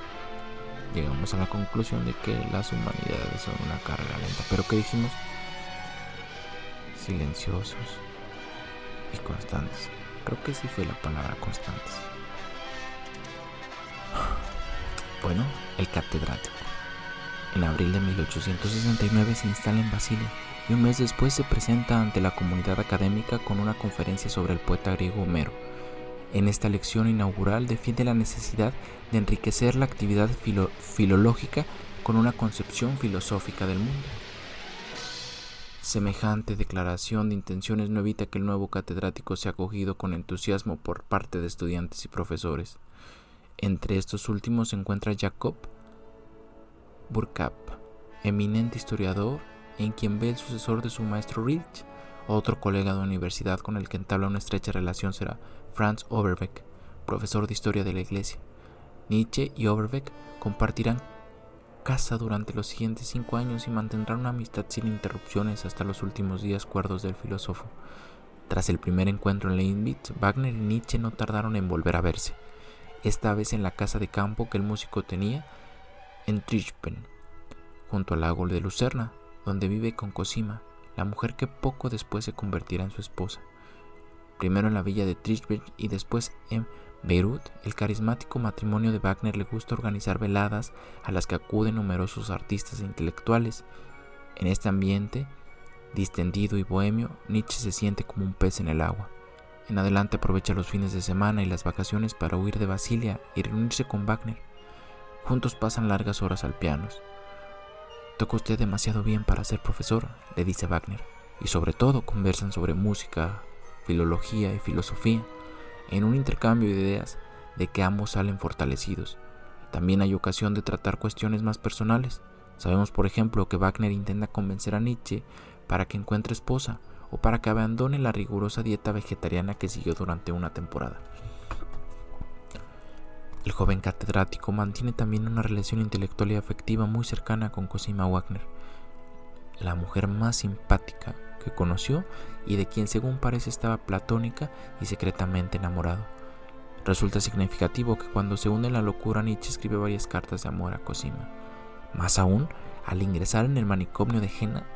llegamos a la conclusión de que las humanidades son una carrera lenta. Pero ¿qué dijimos? Silenciosos y constantes. Creo que sí fue la palabra constantes. Bueno, el catedrático. En abril de 1869 se instala en Basilea y un mes después se presenta ante la comunidad académica con una conferencia sobre el poeta griego Homero. En esta lección inaugural defiende la necesidad de enriquecer la actividad filológica con una concepción filosófica del mundo. Semejante declaración de intenciones no evita que el nuevo catedrático sea acogido con entusiasmo por parte de estudiantes y profesores. Entre estos últimos se encuentra Jacob Burkap, eminente historiador en quien ve el sucesor de su maestro Rich. Otro colega de universidad con el que entabla una estrecha relación será Franz Overbeck, profesor de historia de la iglesia. Nietzsche y Overbeck compartirán casa durante los siguientes cinco años y mantendrán una amistad sin interrupciones hasta los últimos días cuerdos del filósofo. Tras el primer encuentro en Leibniz, Wagner y Nietzsche no tardaron en volver a verse, esta vez en la casa de campo que el músico tenía en Trichpen, junto al lago de Lucerna, donde vive con Cosima, la mujer que poco después se convertirá en su esposa. Primero en la villa de Trichpen y después en Beirut, el carismático matrimonio de Wagner le gusta organizar veladas a las que acuden numerosos artistas e intelectuales. En este ambiente, distendido y bohemio, Nietzsche se siente como un pez en el agua. En adelante aprovecha los fines de semana y las vacaciones para huir de Basilia y reunirse con Wagner. Juntos pasan largas horas al piano. Toca usted demasiado bien para ser profesor, le dice Wagner, y sobre todo conversan sobre música, filología y filosofía, en un intercambio de ideas de que ambos salen fortalecidos. También hay ocasión de tratar cuestiones más personales. Sabemos, por ejemplo, que Wagner intenta convencer a Nietzsche para que encuentre esposa o para que abandone la rigurosa dieta vegetariana que siguió durante una temporada. El joven catedrático mantiene también una relación intelectual y afectiva muy cercana con Cosima Wagner, la mujer más simpática que conoció y de quien según parece estaba platónica y secretamente enamorado. Resulta significativo que cuando se une la locura Nietzsche escribe varias cartas de amor a Cosima. Más aún, al ingresar en el manicomio de Jena,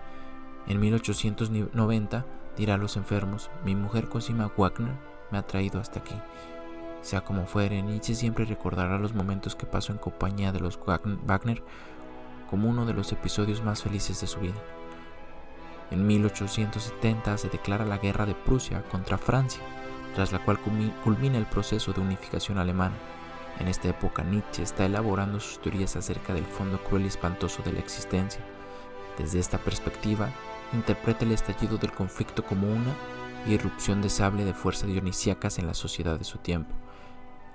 en 1890, dirá a los enfermos, mi mujer Cosima Wagner me ha traído hasta aquí. Sea como fuere, Nietzsche siempre recordará los momentos que pasó en compañía de los Wagner como uno de los episodios más felices de su vida. En 1870 se declara la guerra de Prusia contra Francia, tras la cual culmina el proceso de unificación alemana. En esta época Nietzsche está elaborando sus teorías acerca del fondo cruel y espantoso de la existencia. Desde esta perspectiva, interpreta el estallido del conflicto como una irrupción de sable de fuerzas dionisíacas en la sociedad de su tiempo.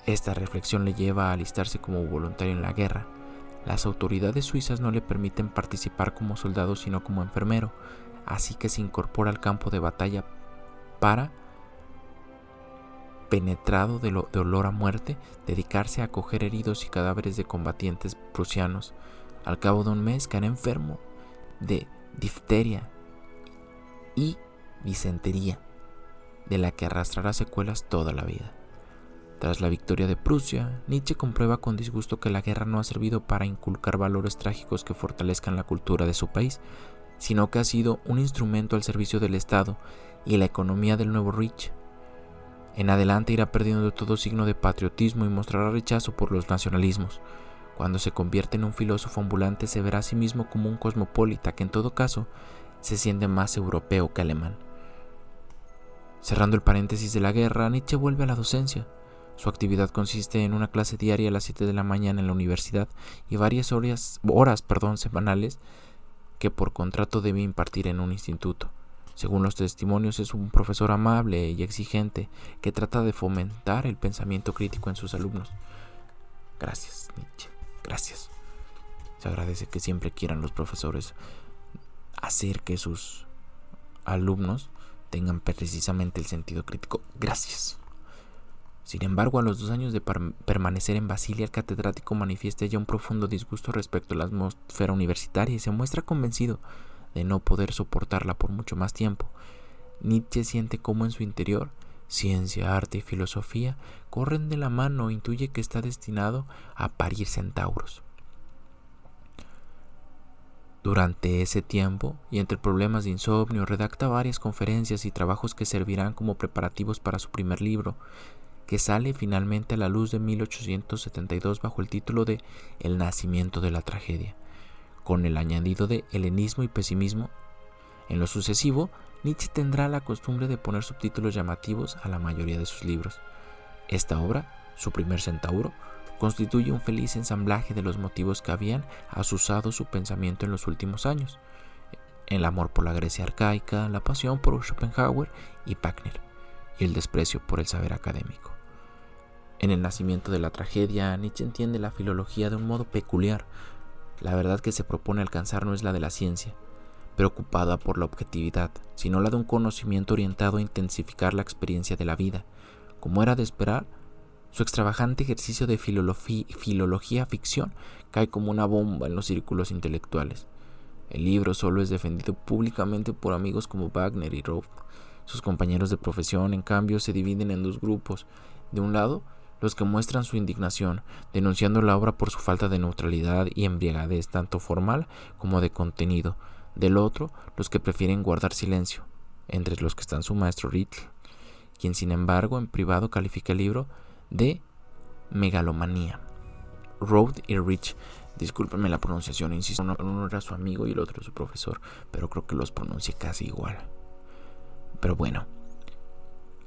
Esta reflexión le lleva a alistarse como voluntario en la guerra. Las autoridades suizas no le permiten participar como soldado sino como enfermero, así que se incorpora al campo de batalla para, penetrado de, olor a muerte, dedicarse a acoger heridos y cadáveres de combatientes prusianos. Al cabo de un mes cae enfermo de difteria y disentería, de la que arrastrará secuelas toda la vida. Tras la victoria de Prusia, Nietzsche comprueba con disgusto que la guerra no ha servido para inculcar valores trágicos que fortalezcan la cultura de su país, sino que ha sido un instrumento al servicio del Estado y la economía del nuevo Rich. En adelante irá perdiendo todo signo de patriotismo y mostrará rechazo por los nacionalismos. Cuando se convierte en un filósofo ambulante se verá a sí mismo como un cosmopolita que en todo caso se siente más europeo que alemán. Cerrando el paréntesis de la guerra, Nietzsche vuelve a la docencia. Su actividad consiste en una clase diaria a las 7 de la mañana en la universidad y varias horas, semanales que por contrato debe impartir en un instituto. Según los testimonios, es un profesor amable y exigente que trata de fomentar el pensamiento crítico en sus alumnos. Gracias, Nietzsche. Gracias. Se agradece que siempre quieran los profesores hacer que sus alumnos tengan precisamente el sentido crítico. Gracias. Sin embargo, a los dos años de permanecer en Basilia, el catedrático manifiesta ya un profundo disgusto respecto a la atmósfera universitaria y se muestra convencido de no poder soportarla por mucho más tiempo. Nietzsche siente cómo en su interior ciencia, arte y filosofía corren de la mano e intuye que está destinado a parir centauros. Durante ese tiempo, y entre problemas de insomnio, redacta varias conferencias y trabajos que servirán como preparativos para su primer libro, que sale finalmente a la luz de 1872 bajo el título de El nacimiento de la tragedia, con el añadido de helenismo y pesimismo. En lo sucesivo, Nietzsche tendrá la costumbre de poner subtítulos llamativos a la mayoría de sus libros. Esta obra, su primer centauro, constituye un feliz ensamblaje de los motivos que habían asusado su pensamiento en los últimos años. El amor por la Grecia arcaica, la pasión por Schopenhauer y Wagner, y el desprecio por el saber académico. En el nacimiento de la tragedia, Nietzsche entiende la filología de un modo peculiar. La verdad que se propone alcanzar no es la de la ciencia, preocupada por la objetividad, sino la de un conocimiento orientado a intensificar la experiencia de la vida. Como era de esperar, su extravagante ejercicio de filología ficción cae como una bomba en los círculos intelectuales. El libro solo es defendido públicamente por amigos como Wagner y Roth. Sus compañeros de profesión, en cambio, se dividen en dos grupos. De un lado, los que muestran su indignación, denunciando la obra por su falta de neutralidad y embriagadez tanto formal como de contenido, del otro los que prefieren guardar silencio, entre los que están su maestro Riddle, quien sin embargo en privado califica el libro de megalomanía. Road y Rich, discúlpenme la pronunciación, insisto, uno, era su amigo y el otro su profesor, pero creo que los pronuncia casi igual. Pero bueno,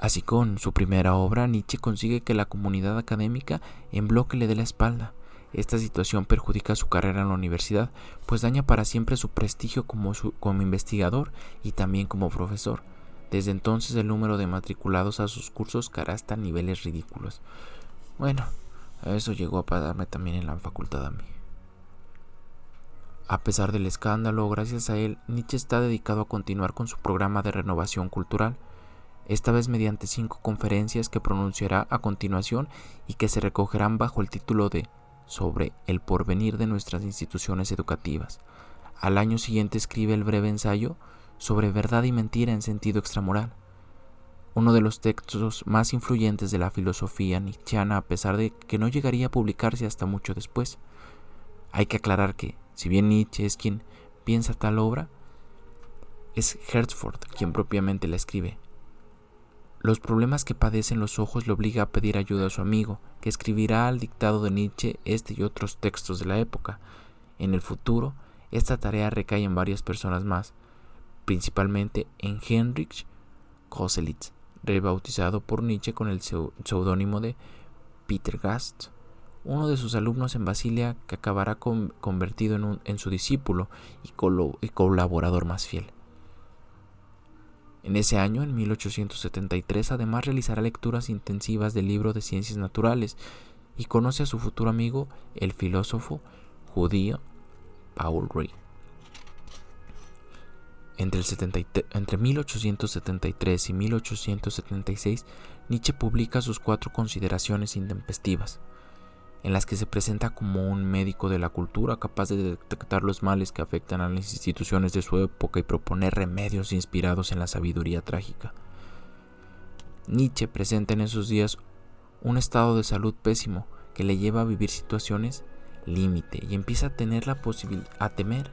así con su primera obra, Nietzsche consigue que la comunidad académica en bloque le dé la espalda, esta situación perjudica su carrera en la universidad, pues daña para siempre su prestigio como, investigador y también como profesor. Desde entonces el número de matriculados a sus cursos caerá hasta niveles ridículos. Bueno, eso llegó a pagarme también en la facultad a mí. A pesar del escándalo, gracias a él, Nietzsche está dedicado a continuar con su programa de renovación cultural, esta vez mediante cinco conferencias que pronunciará a continuación y que se recogerán bajo el título de sobre el porvenir de nuestras instituciones educativas. Al año siguiente escribe el breve ensayo sobre verdad y mentira en sentido extramoral, uno de los textos más influyentes de la filosofía nietzscheana a pesar de que no llegaría a publicarse hasta mucho después. Hay que aclarar que, si bien Nietzsche es quien piensa tal obra, es Hertzford quien propiamente la escribe, los problemas que padecen los ojos le obliga a pedir ayuda a su amigo, que escribirá al dictado de Nietzsche este y otros textos de la época. En el futuro, esta tarea recae en varias personas más, principalmente en Heinrich Koselitz, rebautizado por Nietzsche con el seudónimo de Peter Gast, uno de sus alumnos en Basilia que acabará convertido en, en, su discípulo y colaborador más fiel. En ese año, en 1873, además realizará lecturas intensivas del libro de ciencias naturales y conoce a su futuro amigo, el filósofo judío Paul Rey. Entre, entre 1873 y 1876, Nietzsche publica sus cuatro consideraciones intempestivas. En las que se presenta como un médico de la cultura capaz de detectar los males que afectan a las instituciones de su época y proponer remedios inspirados en la sabiduría trágica. Nietzsche presenta en esos días un estado de salud pésimo que le lleva a vivir situaciones límite y empieza a tener la posibilidad a temer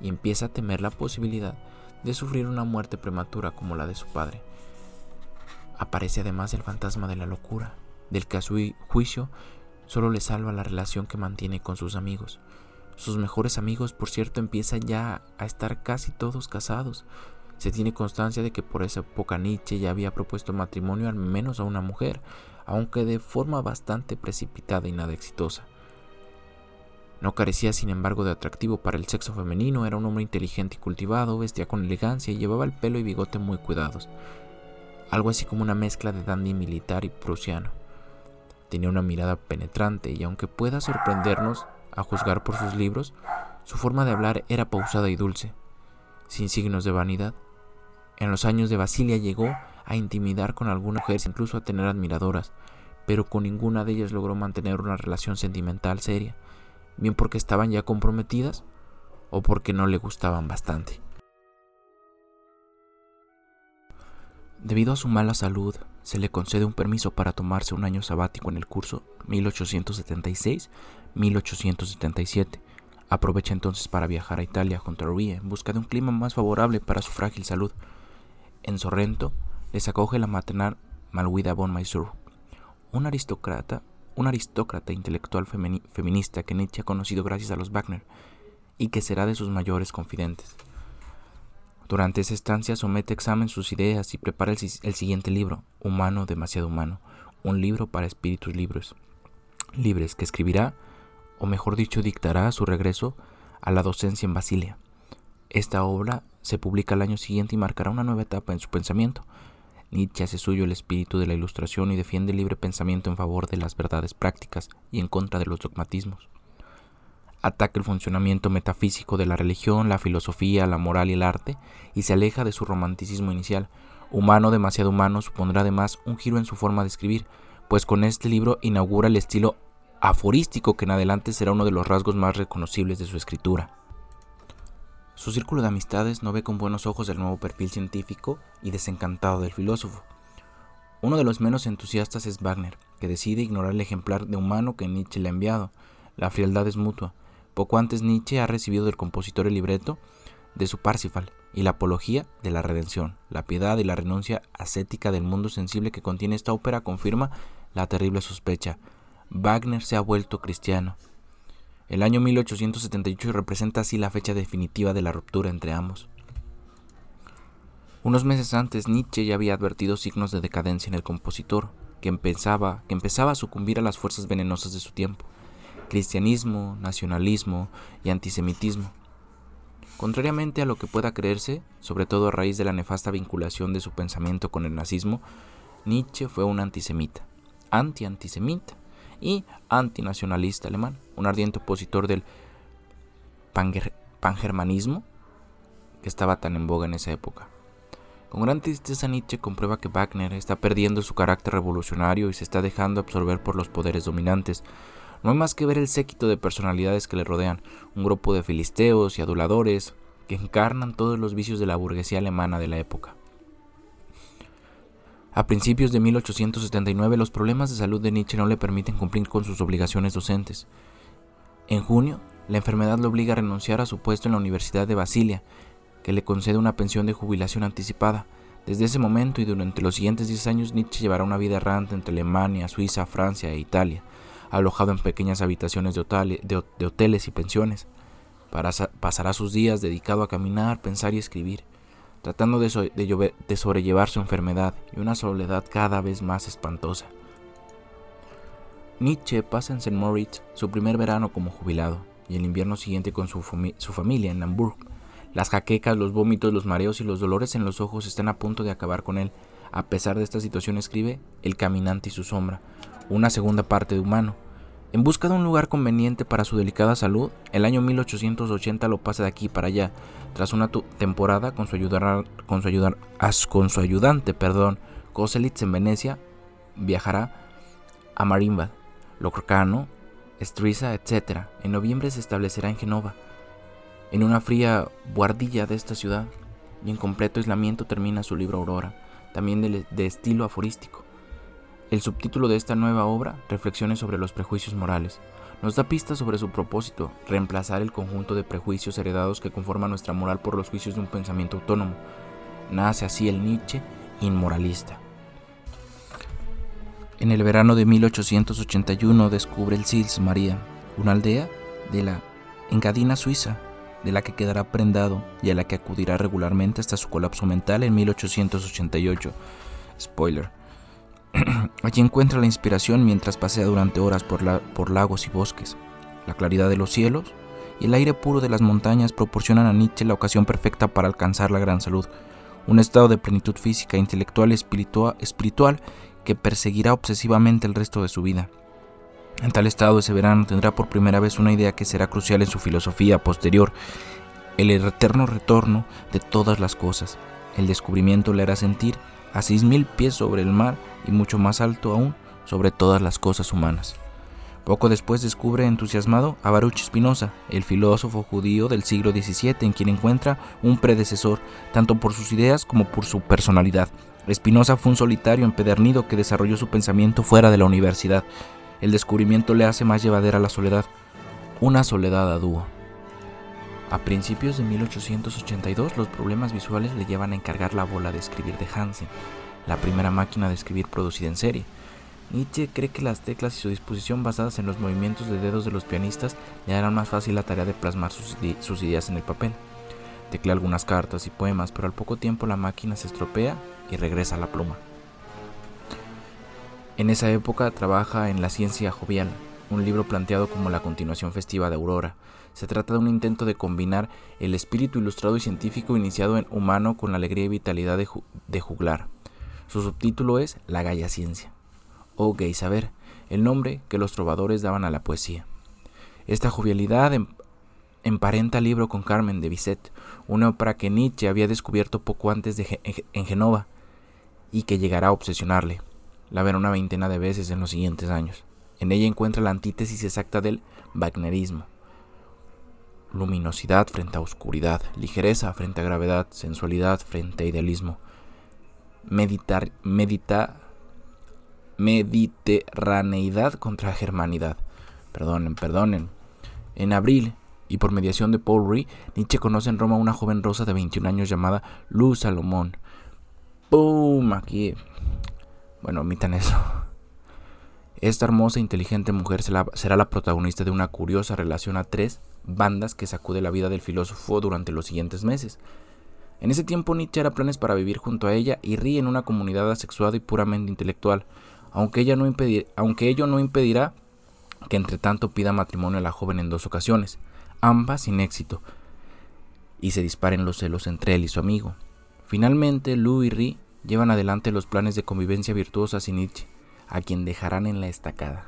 y empieza a temer la posibilidad de sufrir una muerte prematura como la de su padre. Aparece además el fantasma de la locura, del que a su juicio solo le salva la relación que mantiene con sus amigos. Sus mejores amigos, por cierto, empiezan ya a estar casi todos casados. Se tiene constancia de que por esa época Nietzsche ya había propuesto matrimonio al menos a una mujer, aunque de forma bastante precipitada y nada exitosa. No carecía, sin embargo, de atractivo para el sexo femenino, era un hombre inteligente y cultivado, vestía con elegancia y llevaba el pelo y bigote muy cuidados, algo así como una mezcla de dandy militar y prusiano. Tenía una mirada penetrante y aunque pueda sorprendernos a juzgar por sus libros, su forma de hablar era pausada y dulce, sin signos de vanidad. En los años de Basilia llegó a intimidar con algunas mujeres, incluso a tener admiradoras, pero con ninguna de ellas logró mantener una relación sentimental seria bien porque estaban ya comprometidas o porque no le gustaban bastante. Debido a su mala salud, se le concede un permiso para tomarse un año sabático en el curso 1876-1877. Aprovecha entonces para viajar a Italia junto a Rie en busca de un clima más favorable para su frágil salud. En Sorrento les acoge la maternal Malwida von Mysore, un aristócrata un aristócrata intelectual feminista que Nietzsche ha conocido gracias a los Wagner y que será de sus mayores confidentes. Durante esa estancia somete examen sus ideas y prepara el, siguiente libro, Humano demasiado humano, un libro para espíritus libres, libres que escribirá, o mejor dicho, dictará a su regreso a la docencia en Basilia. Esta obra se publica el año siguiente y marcará una nueva etapa en su pensamiento, Nietzsche hace suyo el espíritu de la ilustración y defiende el libre pensamiento en favor de las verdades prácticas y en contra de los dogmatismos. Ataca el funcionamiento metafísico de la religión, la filosofía, la moral y el arte y se aleja de su romanticismo inicial. Humano demasiado humano supondrá además un giro en su forma de escribir, pues con este libro inaugura el estilo aforístico que en adelante será uno de los rasgos más reconocibles de su escritura. Su círculo de amistades no ve con buenos ojos el nuevo perfil científico y desencantado del filósofo. Uno de los menos entusiastas es Wagner, que decide ignorar el ejemplar de humano que Nietzsche le ha enviado. La frialdad es mutua. Poco antes Nietzsche ha recibido del compositor el libreto de su Parsifal y la apología de la redención. La piedad y la renuncia ascética del mundo sensible que contiene esta ópera confirma la terrible sospecha. Wagner se ha vuelto cristiano. El año 1878 representa así la fecha definitiva de la ruptura entre ambos. Unos meses antes, Nietzsche ya había advertido signos de decadencia en el compositor, que empezaba, que empezaba a sucumbir a las fuerzas venenosas de su tiempo, cristianismo, nacionalismo y antisemitismo. Contrariamente a lo que pueda creerse, sobre todo a raíz de la nefasta vinculación de su pensamiento con el nazismo, Nietzsche fue un antisemita, anti-antisemita, y antinacionalista alemán, un ardiente opositor del pangermanismo que estaba tan en boga en esa época. Con gran tristeza Nietzsche comprueba que Wagner está perdiendo su carácter revolucionario y se está dejando absorber por los poderes dominantes. No hay más que ver el séquito de personalidades que le rodean, un grupo de filisteos y aduladores que encarnan todos los vicios de la burguesía alemana de la época. A principios de 1879 los problemas de salud de Nietzsche no le permiten cumplir con sus obligaciones docentes. En junio, la enfermedad le obliga a renunciar a su puesto en la Universidad de Basilia, que le concede una pensión de jubilación anticipada. Desde ese momento y durante los siguientes 10 años Nietzsche llevará una vida errante entre Alemania, Suiza, Francia e Italia, alojado en pequeñas habitaciones de, hoteles y pensiones. pasará sus días dedicado a caminar, pensar y escribir tratando de, sobrellevar su enfermedad y una soledad cada vez más espantosa. Nietzsche pasa en St. Moritz su primer verano como jubilado y el invierno siguiente con su, su, familia en Hamburg. Las jaquecas, los vómitos, los mareos y los dolores en los ojos están a punto de acabar con él. A pesar de esta situación escribe El caminante y su sombra, una segunda parte de Humano, en busca de un lugar conveniente para su delicada salud, el año 1880 lo pasa de aquí para allá. Tras una temporada con su, ayudar, con su, con su ayudante, perdón, Koselitz en Venecia, viajará a Marienbad, Locarno, Estriza, etc. En noviembre se establecerá en Genova, en una fría buhardilla de esta ciudad, y en completo aislamiento termina su libro Aurora, también de, de estilo aforístico. El subtítulo de esta nueva obra, Reflexiones sobre los prejuicios morales, nos da pistas sobre su propósito, reemplazar el conjunto de prejuicios heredados que conforman nuestra moral por los juicios de un pensamiento autónomo. Nace así el Nietzsche inmoralista. En el verano de 1881 descubre el Sils María, una aldea de la Engadina Suiza, de la que quedará prendado y a la que acudirá regularmente hasta su colapso mental en 1888. Spoiler. Allí encuentra la inspiración mientras pasea durante horas por, lagos y bosques. La claridad de los cielos y el aire puro de las montañas proporcionan a Nietzsche la ocasión perfecta para alcanzar la gran salud, un estado de plenitud física, intelectual y espiritual que perseguirá obsesivamente el resto de su vida. En tal estado ese verano tendrá por primera vez una idea que será crucial en su filosofía posterior, el eterno retorno de todas las cosas. El descubrimiento le hará sentir a seis mil pies sobre el mar y mucho más alto aún sobre todas las cosas humanas. Poco después descubre entusiasmado a Baruch Spinoza, el filósofo judío del siglo XVII, en quien encuentra un predecesor, tanto por sus ideas como por su personalidad. Spinoza fue un solitario empedernido que desarrolló su pensamiento fuera de la universidad. El descubrimiento le hace más llevadera la soledad, una soledad a dúo. A principios de 1882 los problemas visuales le llevan a encargar la bola de escribir de Hansen, la primera máquina de escribir producida en serie. Nietzsche cree que las teclas y su disposición basadas en los movimientos de dedos de los pianistas le harán más fácil la tarea de plasmar sus, sus ideas en el papel. Teclea algunas cartas y poemas, pero al poco tiempo la máquina se estropea y regresa a la pluma. En esa época trabaja en La ciencia jovial, un libro planteado como la continuación festiva de Aurora. Se trata de un intento de combinar el espíritu ilustrado y científico iniciado en humano con la alegría y vitalidad de, juglar. Su subtítulo es La Gaya Ciencia, o Gay Saber, el nombre que los trovadores daban a la poesía. Esta jovialidad em, emparenta el libro con Carmen de Bizet, una ópera que Nietzsche había descubierto poco antes de en Genova y que llegará a obsesionarle. La verá una veintena de veces en los siguientes años. En ella encuentra la antítesis exacta del Wagnerismo. Luminosidad frente a oscuridad, ligereza frente a gravedad, sensualidad frente a idealismo. Meditar, medita, mediterraneidad contra germanidad. Perdonen, perdonen. En abril, y por mediación de Paul Ree, Nietzsche conoce en Roma a una joven rosa de 21 años llamada Luz Salomón. ¡Pum! Aquí. Bueno, omitan eso. Esta hermosa e inteligente mujer será la protagonista de una curiosa relación a tres bandas que sacude la vida del filósofo durante los siguientes meses. En ese tiempo Nietzsche hará planes para vivir junto a ella y ríe en una comunidad asexuada y puramente intelectual, aunque, ella no aunque ello no impedirá que entre tanto pida matrimonio a la joven en dos ocasiones, ambas sin éxito, y se disparen los celos entre él y su amigo. Finalmente, Lou y Ri llevan adelante los planes de convivencia virtuosa sin Nietzsche, a quien dejarán en la estacada.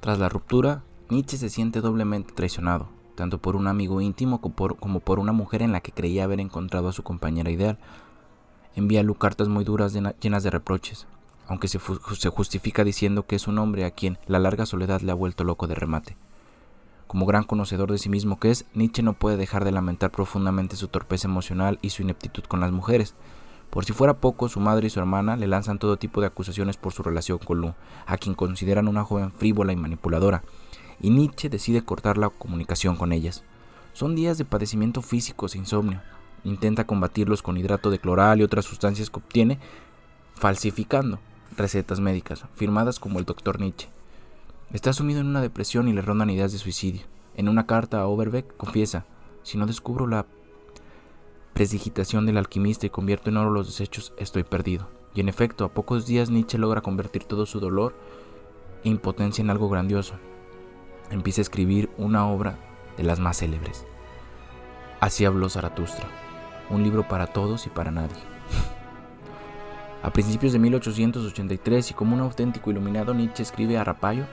Tras la ruptura, Nietzsche se siente doblemente traicionado, tanto por un amigo íntimo como por, una mujer en la que creía haber encontrado a su compañera ideal. Envía a Lou cartas muy duras llenas de reproches, aunque se, se justifica diciendo que es un hombre a quien la larga soledad le ha vuelto loco de remate. Como gran conocedor de sí mismo que es, Nietzsche no puede dejar de lamentar profundamente su torpeza emocional y su ineptitud con las mujeres. Por si fuera poco, su madre y su hermana le lanzan todo tipo de acusaciones por su relación con Lu, a quien consideran una joven frívola y manipuladora, y Nietzsche decide cortar la comunicación con ellas. Son días de padecimiento físico e insomnio. Intenta combatirlos con hidrato de cloral y otras sustancias que obtiene falsificando recetas médicas, firmadas como el doctor Nietzsche. Está sumido en una depresión y le rondan ideas de suicidio. En una carta a Overbeck confiesa, si no descubro la presdigitación del alquimista y convierto en oro los desechos, estoy perdido. Y en efecto, a pocos días Nietzsche logra convertir todo su dolor e impotencia en algo grandioso. Empieza a escribir una obra de las más célebres. Así habló Zaratustra, un libro para todos y para nadie. A principios de 1883 y como un auténtico iluminado, Nietzsche escribe a Rapallo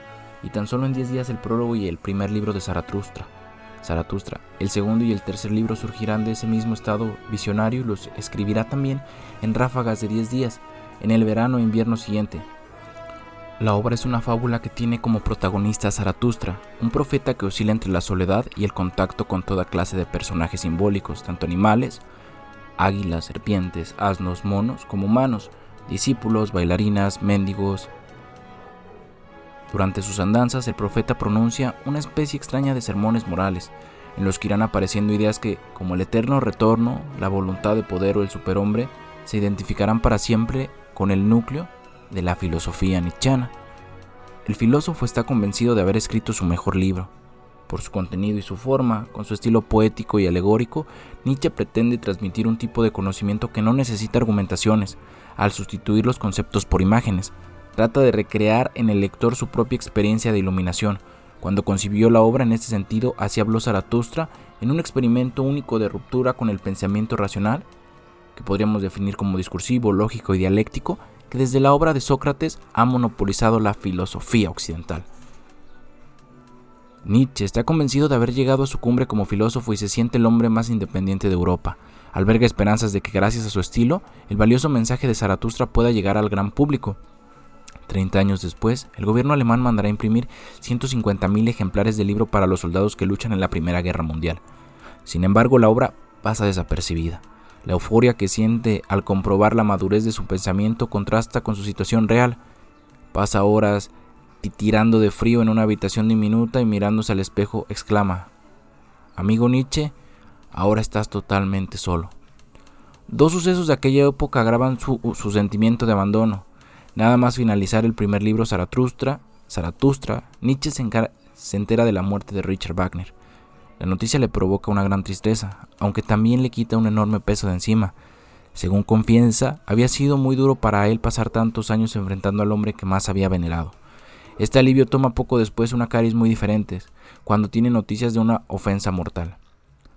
y tan solo en 10 días el prólogo y el primer libro de Zaratustra. Zaratustra. El segundo y el tercer libro surgirán de ese mismo estado visionario y los escribirá también en ráfagas de 10 días, en el verano e invierno siguiente. La obra es una fábula que tiene como protagonista a Zaratustra, un profeta que oscila entre la soledad y el contacto con toda clase de personajes simbólicos, tanto animales, águilas, serpientes, asnos, monos, como humanos, discípulos, bailarinas, mendigos. Durante sus andanzas, el profeta pronuncia una especie extraña de sermones morales, en los que irán apareciendo ideas que, como el eterno retorno, la voluntad de poder o el superhombre, se identificarán para siempre con el núcleo de la filosofía nietzscheana. El filósofo está convencido de haber escrito su mejor libro. Por su contenido y su forma, con su estilo poético y alegórico, Nietzsche pretende transmitir un tipo de conocimiento que no necesita argumentaciones, al sustituir los conceptos por imágenes. Trata de recrear en el lector su propia experiencia de iluminación. Cuando concibió la obra en este sentido, así habló Zaratustra en un experimento único de ruptura con el pensamiento racional, que podríamos definir como discursivo, lógico y dialéctico, que desde la obra de Sócrates ha monopolizado la filosofía occidental. Nietzsche está convencido de haber llegado a su cumbre como filósofo y se siente el hombre más independiente de Europa. Alberga esperanzas de que gracias a su estilo, el valioso mensaje de Zaratustra pueda llegar al gran público. Treinta años después, el gobierno alemán mandará imprimir 150.000 ejemplares del libro para los soldados que luchan en la Primera Guerra Mundial. Sin embargo, la obra pasa desapercibida. La euforia que siente al comprobar la madurez de su pensamiento contrasta con su situación real. Pasa horas tirando de frío en una habitación diminuta y mirándose al espejo exclama, Amigo Nietzsche, ahora estás totalmente solo. Dos sucesos de aquella época agravan su, sentimiento de abandono. Nada más finalizar el primer libro Zaratustra, Zaratustra Nietzsche se entera de la muerte de Richard Wagner. La noticia le provoca una gran tristeza, aunque también le quita un enorme peso de encima. Según confianza, había sido muy duro para él pasar tantos años enfrentando al hombre que más había venerado. Este alivio toma poco después una cariz muy diferentes, cuando tiene noticias de una ofensa mortal.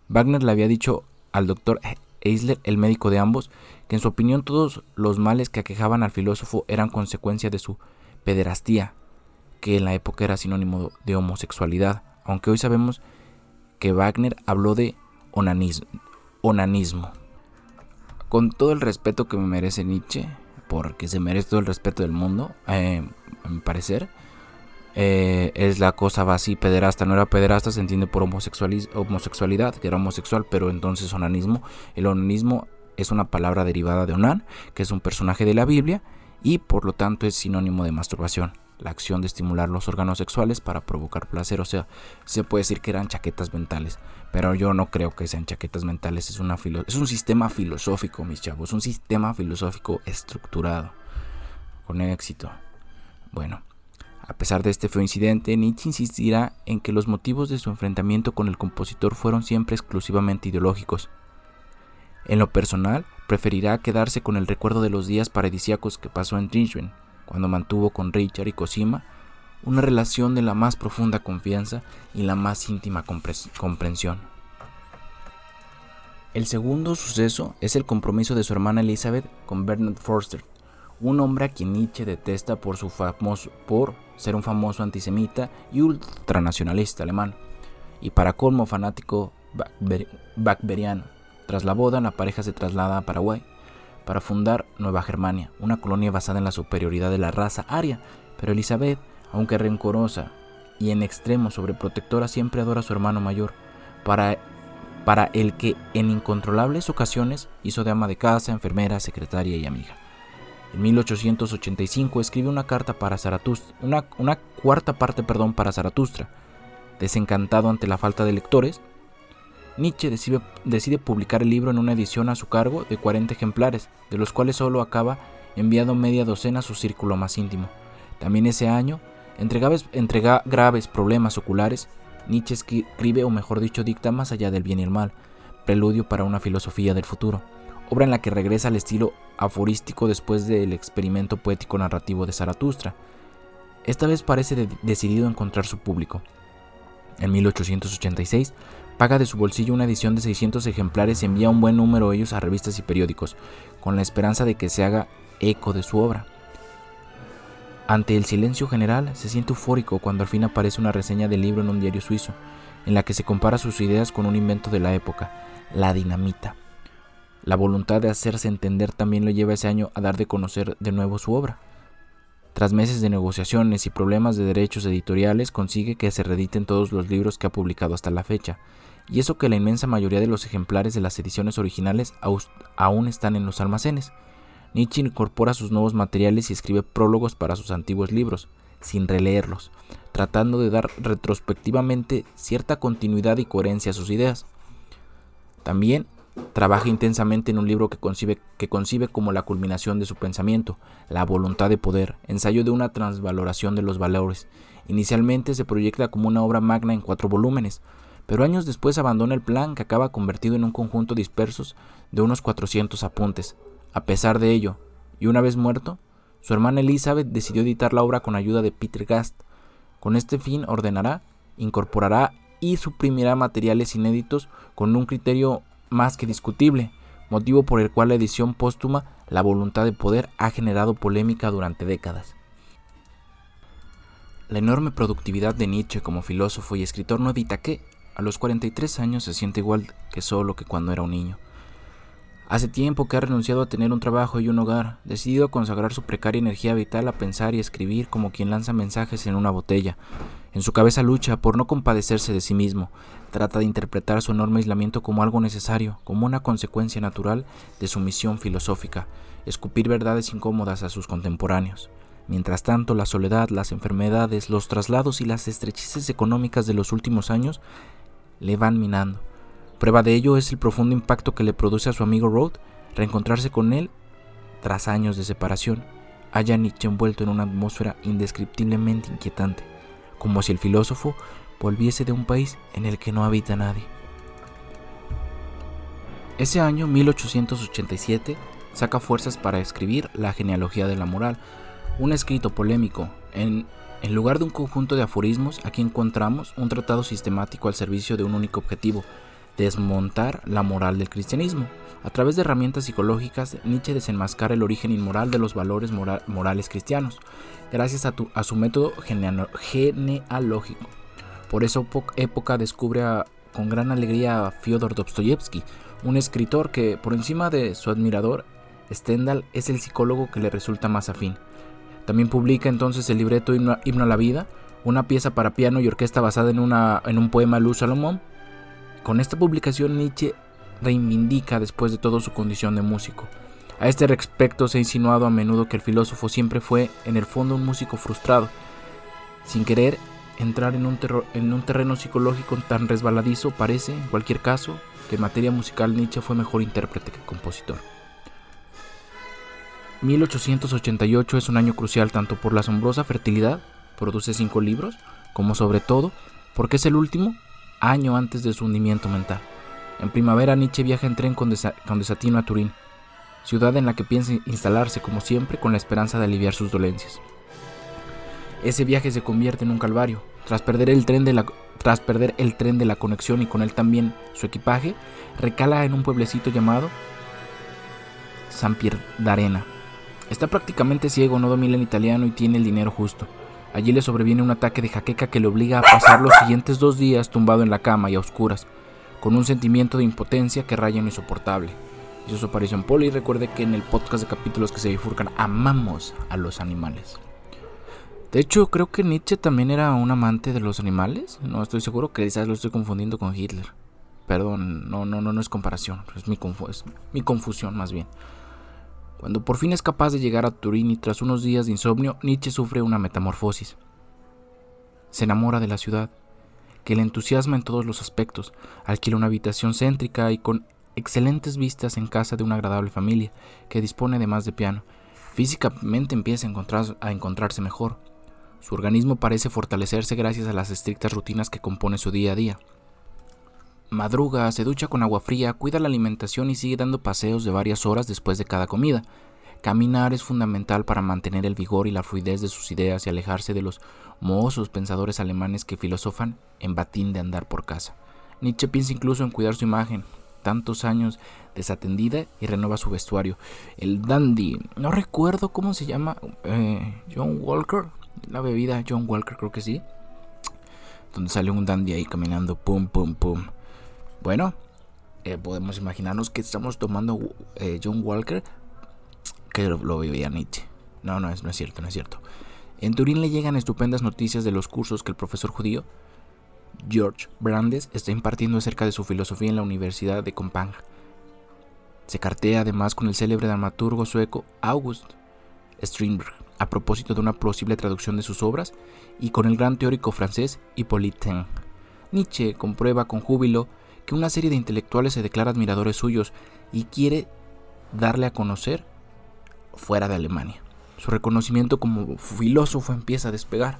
Wagner le había dicho al doctor Eisler, el médico de ambos, que en su opinión todos los males que aquejaban al filósofo eran consecuencia de su pederastía, que en la época era sinónimo de homosexualidad, aunque hoy sabemos que Wagner habló de onanismo. Con todo el respeto que me merece Nietzsche, porque se merece todo el respeto del mundo, eh, a mi parecer, eh, es la cosa así, pederasta, no era pederasta, se entiende por homosexualidad, que era homosexual, pero entonces onanismo, el onanismo es una palabra derivada de onan, que es un personaje de la Biblia, y por lo tanto es sinónimo de masturbación la acción de estimular los órganos sexuales para provocar placer. O sea, se puede decir que eran chaquetas mentales, pero yo no creo que sean chaquetas mentales. Es, una es un sistema filosófico, mis chavos, un sistema filosófico estructurado, con éxito. Bueno, a pesar de este feo incidente, Nietzsche insistirá en que los motivos de su enfrentamiento con el compositor fueron siempre exclusivamente ideológicos. En lo personal, preferirá quedarse con el recuerdo de los días paradisíacos que pasó en Dresden, cuando mantuvo con Richard y Cosima una relación de la más profunda confianza y la más íntima comprensión. El segundo suceso es el compromiso de su hermana Elizabeth con Bernard Forster, un hombre a quien Nietzsche detesta por, su famoso, por ser un famoso antisemita y ultranacionalista alemán, y para colmo fanático bacberiano. Tras la boda, la pareja se traslada a Paraguay para fundar Nueva Germania, una colonia basada en la superioridad de la raza aria, pero Elizabeth, aunque rencorosa y en extremo sobreprotectora, siempre adora a su hermano mayor, para, el que en incontrolables ocasiones hizo de ama de casa, enfermera, secretaria y amiga. En 1885 escribe una carta para Zaratustra, una, una cuarta parte perdón, para Zaratustra. Desencantado ante la falta de lectores, Nietzsche decide, publicar el libro en una edición a su cargo de 40 ejemplares, de los cuales solo acaba enviando media docena a su círculo más íntimo. También ese año, entre graves, problemas oculares, Nietzsche escribe, o mejor dicho, dicta Más allá del bien y el mal, preludio para una filosofía del futuro, obra en la que regresa al estilo aforístico después del experimento poético narrativo de Zaratustra. Esta vez parece decidido encontrar su público. En 1886 paga de su bolsillo una edición de 600 ejemplares y envía un buen número de ellos a revistas y periódicos, con la esperanza de que se haga eco de su obra. Ante el silencio general, se siente eufórico cuando al fin aparece una reseña del libro en un diario suizo, en la que se compara sus ideas con un invento de la época, la dinamita. La voluntad de hacerse entender también lo lleva ese año a dar de conocer de nuevo su obra. Tras meses de negociaciones y problemas de derechos editoriales, consigue que se reediten todos los libros que ha publicado hasta la fecha, y eso que la inmensa mayoría de los ejemplares de las ediciones originales aún están en los almacenes. Nietzsche incorpora sus nuevos materiales y escribe prólogos para sus antiguos libros, sin releerlos, tratando de dar retrospectivamente cierta continuidad y coherencia a sus ideas. También Trabaja intensamente en un libro que concibe, que concibe como la culminación de su pensamiento, La voluntad de poder, ensayo de una transvaloración de los valores. Inicialmente se proyecta como una obra magna en cuatro volúmenes, pero años después abandona el plan que acaba convertido en un conjunto dispersos de unos 400 apuntes. A pesar de ello, y una vez muerto, su hermana Elizabeth decidió editar la obra con ayuda de Peter Gast. Con este fin ordenará, incorporará y suprimirá materiales inéditos con un criterio más que discutible, motivo por el cual la edición póstuma La voluntad de poder ha generado polémica durante décadas. La enorme productividad de Nietzsche como filósofo y escritor no evita que, a los 43 años, se siente igual que solo que cuando era un niño. Hace tiempo que ha renunciado a tener un trabajo y un hogar, decidido a consagrar su precaria energía vital a pensar y escribir como quien lanza mensajes en una botella. En su cabeza lucha por no compadecerse de sí mismo, trata de interpretar su enorme aislamiento como algo necesario, como una consecuencia natural de su misión filosófica, escupir verdades incómodas a sus contemporáneos. Mientras tanto, la soledad, las enfermedades, los traslados y las estrecheces económicas de los últimos años le van minando Prueba de ello es el profundo impacto que le produce a su amigo Road reencontrarse con él tras años de separación. Haya Nietzsche envuelto en una atmósfera indescriptiblemente inquietante, como si el filósofo volviese de un país en el que no habita nadie. Ese año, 1887, saca fuerzas para escribir La genealogía de la moral, un escrito polémico. En, en lugar de un conjunto de aforismos, aquí encontramos un tratado sistemático al servicio de un único objetivo, desmontar la moral del cristianismo. A través de herramientas psicológicas, Nietzsche desenmascara el origen inmoral de los valores morales cristianos, gracias a, su método genealógico. Por esa época descubre con gran alegría a Fyodor Dostoyevsky, un escritor que, por encima de su admirador, Stendhal es el psicólogo que le resulta más afín. También publica entonces el libreto Himno, a la Vida, una pieza para piano y orquesta basada en, una, en un poema de Luz Salomón, con esta publicación Nietzsche reivindica después de todo su condición de músico. A este respecto se ha insinuado a menudo que el filósofo siempre fue en el fondo un músico frustrado, sin querer entrar en un, en un terreno psicológico tan resbaladizo, parece, en cualquier caso, que en materia musical Nietzsche fue mejor intérprete que compositor. 1888 es un año crucial tanto por la asombrosa fertilidad, produce cinco libros, como sobre todo porque es el último año antes de su hundimiento mental. En primavera Nietzsche viaja en tren con, desatino a Turín, ciudad en la que piensa instalarse como siempre con la esperanza de aliviar sus dolencias. Ese viaje se convierte en un calvario. Tras perder el tren de la, tras perder el tren de la conexión y con él también su equipaje, recala en un pueblecito llamado San Pier d'Arena. Está prácticamente ciego, no domina el italiano y tiene el dinero justo. Allí le sobreviene un ataque de jaqueca que le obliga a pasar los siguientes dos días tumbado en la cama y a oscuras, con un sentimiento de impotencia que raya en lo insoportable. Hizo su aparición Poli y recuerde que en el podcast de capítulos que se bifurcan amamos a los animales. De hecho, creo que Nietzsche también era un amante de los animales. No estoy seguro, que quizás lo estoy confundiendo con Hitler. Perdón, no, no, no, no es comparación, es mi, es mi confusión más bien. Cuando por fin es capaz de llegar a Turín y tras unos días de insomnio, Nietzsche sufre una metamorfosis. Se enamora de la ciudad, que le entusiasma en todos los aspectos, alquila una habitación céntrica y con excelentes vistas en casa de una agradable familia, que dispone además de piano. Físicamente empieza a, a encontrarse mejor. Su organismo parece fortalecerse gracias a las estrictas rutinas que compone su día a día. Madruga, se ducha con agua fría, cuida la alimentación y sigue dando paseos de varias horas después de cada comida. Caminar es fundamental para mantener el vigor y la fluidez de sus ideas y alejarse de los mohosos pensadores alemanes que filosofan en batín de andar por casa. Nietzsche piensa incluso en cuidar su imagen, tantos años desatendida y renueva su vestuario. El dandy, no recuerdo cómo se llama, eh, John Walker, la bebida John Walker creo que sí, donde sale un dandy ahí caminando, pum, pum, pum. Bueno, eh, podemos imaginarnos que estamos tomando eh, John Walker, que lo, vivía Nietzsche. No, no es, no es cierto, no es cierto. En Turín le llegan estupendas noticias de los cursos que el profesor judío George Brandes está impartiendo acerca de su filosofía en la Universidad de Compang. Se cartea además con el célebre dramaturgo sueco August Strindberg a propósito de una posible traducción de sus obras y con el gran teórico francés Hippolyte Taine. Nietzsche comprueba con júbilo que una serie de intelectuales se declara admiradores suyos y quiere darle a conocer fuera de Alemania. Su reconocimiento como filósofo empieza a despegar.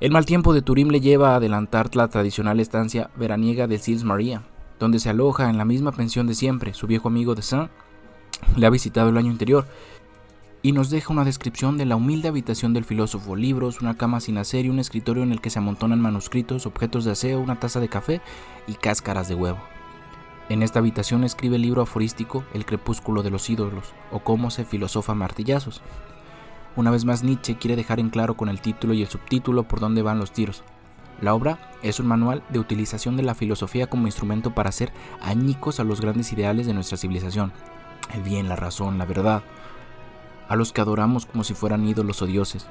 El mal tiempo de Turín le lleva a adelantar la tradicional estancia veraniega de Sils Maria, donde se aloja en la misma pensión de siempre. Su viejo amigo de Saint le ha visitado el año anterior y nos deja una descripción de la humilde habitación del filósofo, libros, una cama sin hacer y un escritorio en el que se amontonan manuscritos, objetos de aseo, una taza de café y cáscaras de huevo. En esta habitación escribe el libro aforístico El crepúsculo de los ídolos o cómo se filosofa martillazos. Una vez más Nietzsche quiere dejar en claro con el título y el subtítulo por dónde van los tiros. La obra es un manual de utilización de la filosofía como instrumento para hacer añicos a los grandes ideales de nuestra civilización, el bien, la razón, la verdad, a los que adoramos como si fueran ídolos o dioses.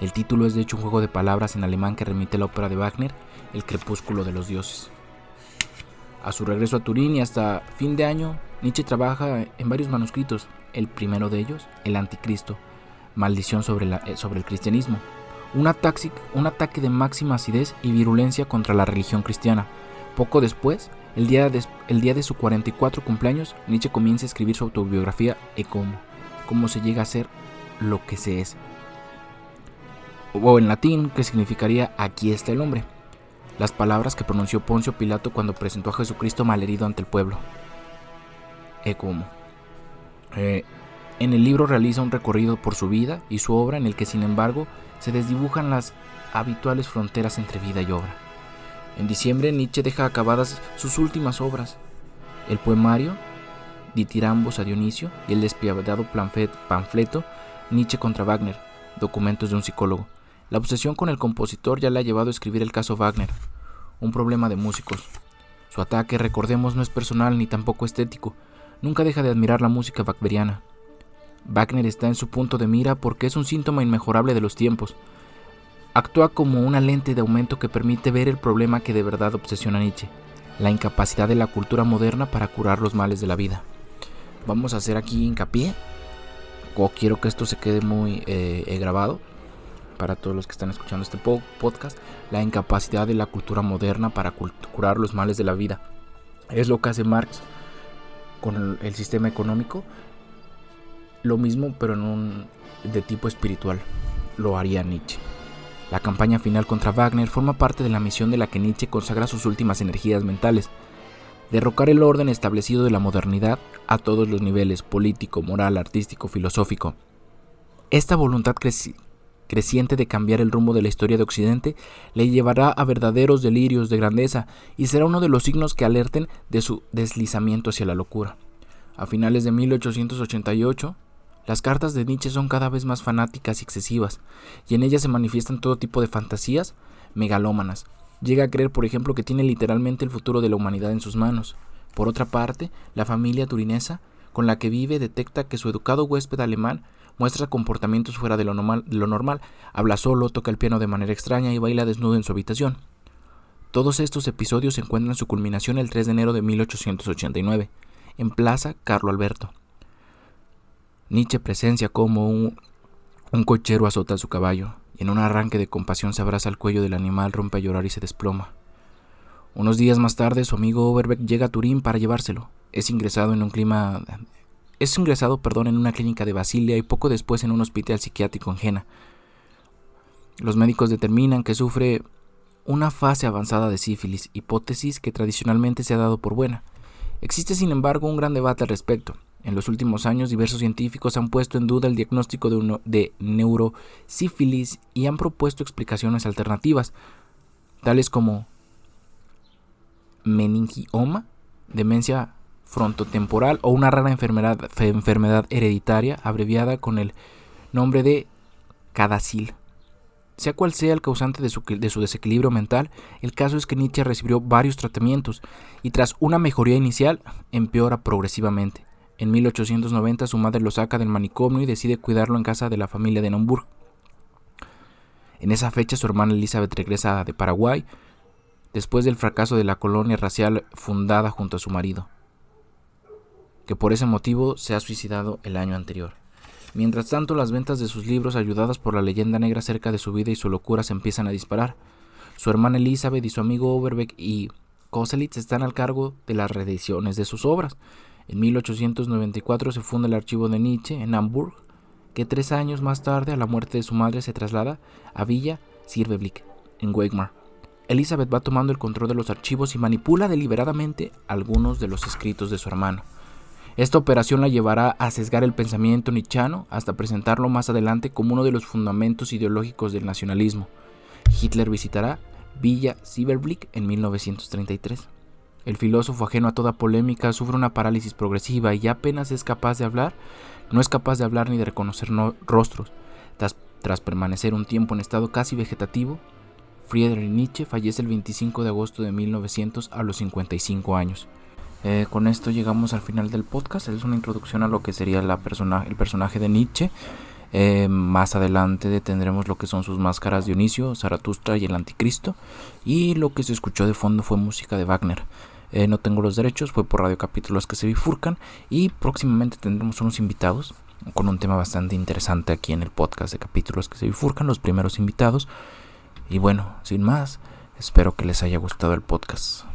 El título es de hecho un juego de palabras en alemán que remite a la ópera de Wagner, El crepúsculo de los dioses. A su regreso a Turín y hasta fin de año, Nietzsche trabaja en varios manuscritos, el primero de ellos, El Anticristo, Maldición sobre, eh, el cristianismo, un ataque, un ataque de máxima acidez y virulencia contra la religión cristiana. Poco después, el día de, el día de su 44 cumpleaños, Nietzsche comienza a escribir su autobiografía Ecomo cómo se llega a ser lo que se es. O en latín, que significaría aquí está el hombre. Las palabras que pronunció Poncio Pilato cuando presentó a Jesucristo malherido ante el pueblo. E como. Eh, en el libro realiza un recorrido por su vida y su obra en el que sin embargo se desdibujan las habituales fronteras entre vida y obra. En diciembre Nietzsche deja acabadas sus últimas obras, el poemario ditirambos a Dionisio y el despiadado panfleto Nietzsche contra Wagner, documentos de un psicólogo. La obsesión con el compositor ya le ha llevado a escribir el caso Wagner, un problema de músicos. Su ataque, recordemos, no es personal ni tampoco estético. Nunca deja de admirar la música wagneriana. Wagner está en su punto de mira porque es un síntoma inmejorable de los tiempos. Actúa como una lente de aumento que permite ver el problema que de verdad obsesiona a Nietzsche, la incapacidad de la cultura moderna para curar los males de la vida vamos a hacer aquí hincapié, o quiero que esto se quede muy eh, eh, grabado para todos los que están escuchando este podcast, la incapacidad de la cultura moderna para curar los males de la vida. Es lo que hace Marx con el, sistema económico, lo mismo pero en un de tipo espiritual, lo haría Nietzsche. La campaña final contra Wagner forma parte de la misión de la que Nietzsche consagra sus últimas energías mentales derrocar el orden establecido de la modernidad a todos los niveles, político, moral, artístico, filosófico. Esta voluntad creciente de cambiar el rumbo de la historia de Occidente le llevará a verdaderos delirios de grandeza y será uno de los signos que alerten de su deslizamiento hacia la locura. A finales de 1888, las cartas de Nietzsche son cada vez más fanáticas y excesivas, y en ellas se manifiestan todo tipo de fantasías megalómanas, Llega a creer, por ejemplo, que tiene literalmente el futuro de la humanidad en sus manos. Por otra parte, la familia turinesa con la que vive detecta que su educado huésped alemán muestra comportamientos fuera de lo, normal, lo habla solo, toca el piano de manera extraña y baila desnudo en su habitación. Todos estos episodios encuentran su culminación el 3 de enero de 1889, en Plaza Carlo Alberto. Nietzsche presencia como un, un cochero azota a su caballo, en un arranque de compasión se abraza al cuello del animal, rompe a llorar y se desploma. Unos días más tarde, su amigo Overbeck llega a Turín para llevárselo. Es ingresado en un clima es ingresado, perdón, en una clínica de Basilia y poco después en un hospital psiquiátrico en Jena. Los médicos determinan que sufre una fase avanzada de sífilis, hipótesis que tradicionalmente se ha dado por buena. Existe, sin embargo, un gran debate al respecto. En los últimos años, diversos científicos han puesto en duda el diagnóstico de, de neurosífilis y han propuesto explicaciones alternativas, tales como meningioma, demencia frontotemporal o una rara enfermedad, hereditaria abreviada con el nombre de cadacil. Sea cual sea el causante de su, desequilibrio mental, el caso es que Nietzsche recibió varios tratamientos y tras una mejoría inicial empeora progresivamente. En 1890 su madre lo saca del manicomio y decide cuidarlo en casa de la familia de Naumburg. En esa fecha su hermana Elizabeth regresa de Paraguay después del fracaso de la colonia racial fundada junto a su marido, que por ese motivo se ha suicidado el año anterior. Mientras tanto, las ventas de sus libros, ayudadas por la leyenda negra acerca de su vida y su locura, se empiezan a disparar. Su hermana Elizabeth y su amigo Overbeck y Koselitz están al cargo de las reediciones de sus obras. En 1894 se funda el archivo de Nietzsche en Hamburg, que tres años más tarde, a la muerte de su madre, se traslada a Villa Sirveblick, en Weimar. Elizabeth va tomando el control de los archivos y manipula deliberadamente algunos de los escritos de su hermano. Esta operación la llevará a sesgar el pensamiento nichano hasta presentarlo más adelante como uno de los fundamentos ideológicos del nacionalismo. Hitler visitará Villa Sieberblick en 1933. El filósofo ajeno a toda polémica sufre una parálisis progresiva y apenas es capaz de hablar, no es capaz de hablar ni de reconocer rostros. tras permanecer un tiempo en estado casi vegetativo, Friedrich Nietzsche fallece el 25 de agosto de 1900 a los 55 años. Eh, con esto llegamos al final del podcast. Es una introducción a lo que sería la persona, el personaje de Nietzsche. Eh, más adelante tendremos lo que son sus máscaras Dionisio, Zaratustra y el Anticristo. Y lo que se escuchó de fondo fue música de Wagner. Eh, no tengo los derechos, fue por radio capítulos que se bifurcan. Y próximamente tendremos unos invitados con un tema bastante interesante aquí en el podcast de capítulos que se bifurcan, los primeros invitados. Y bueno, sin más, espero que les haya gustado el podcast.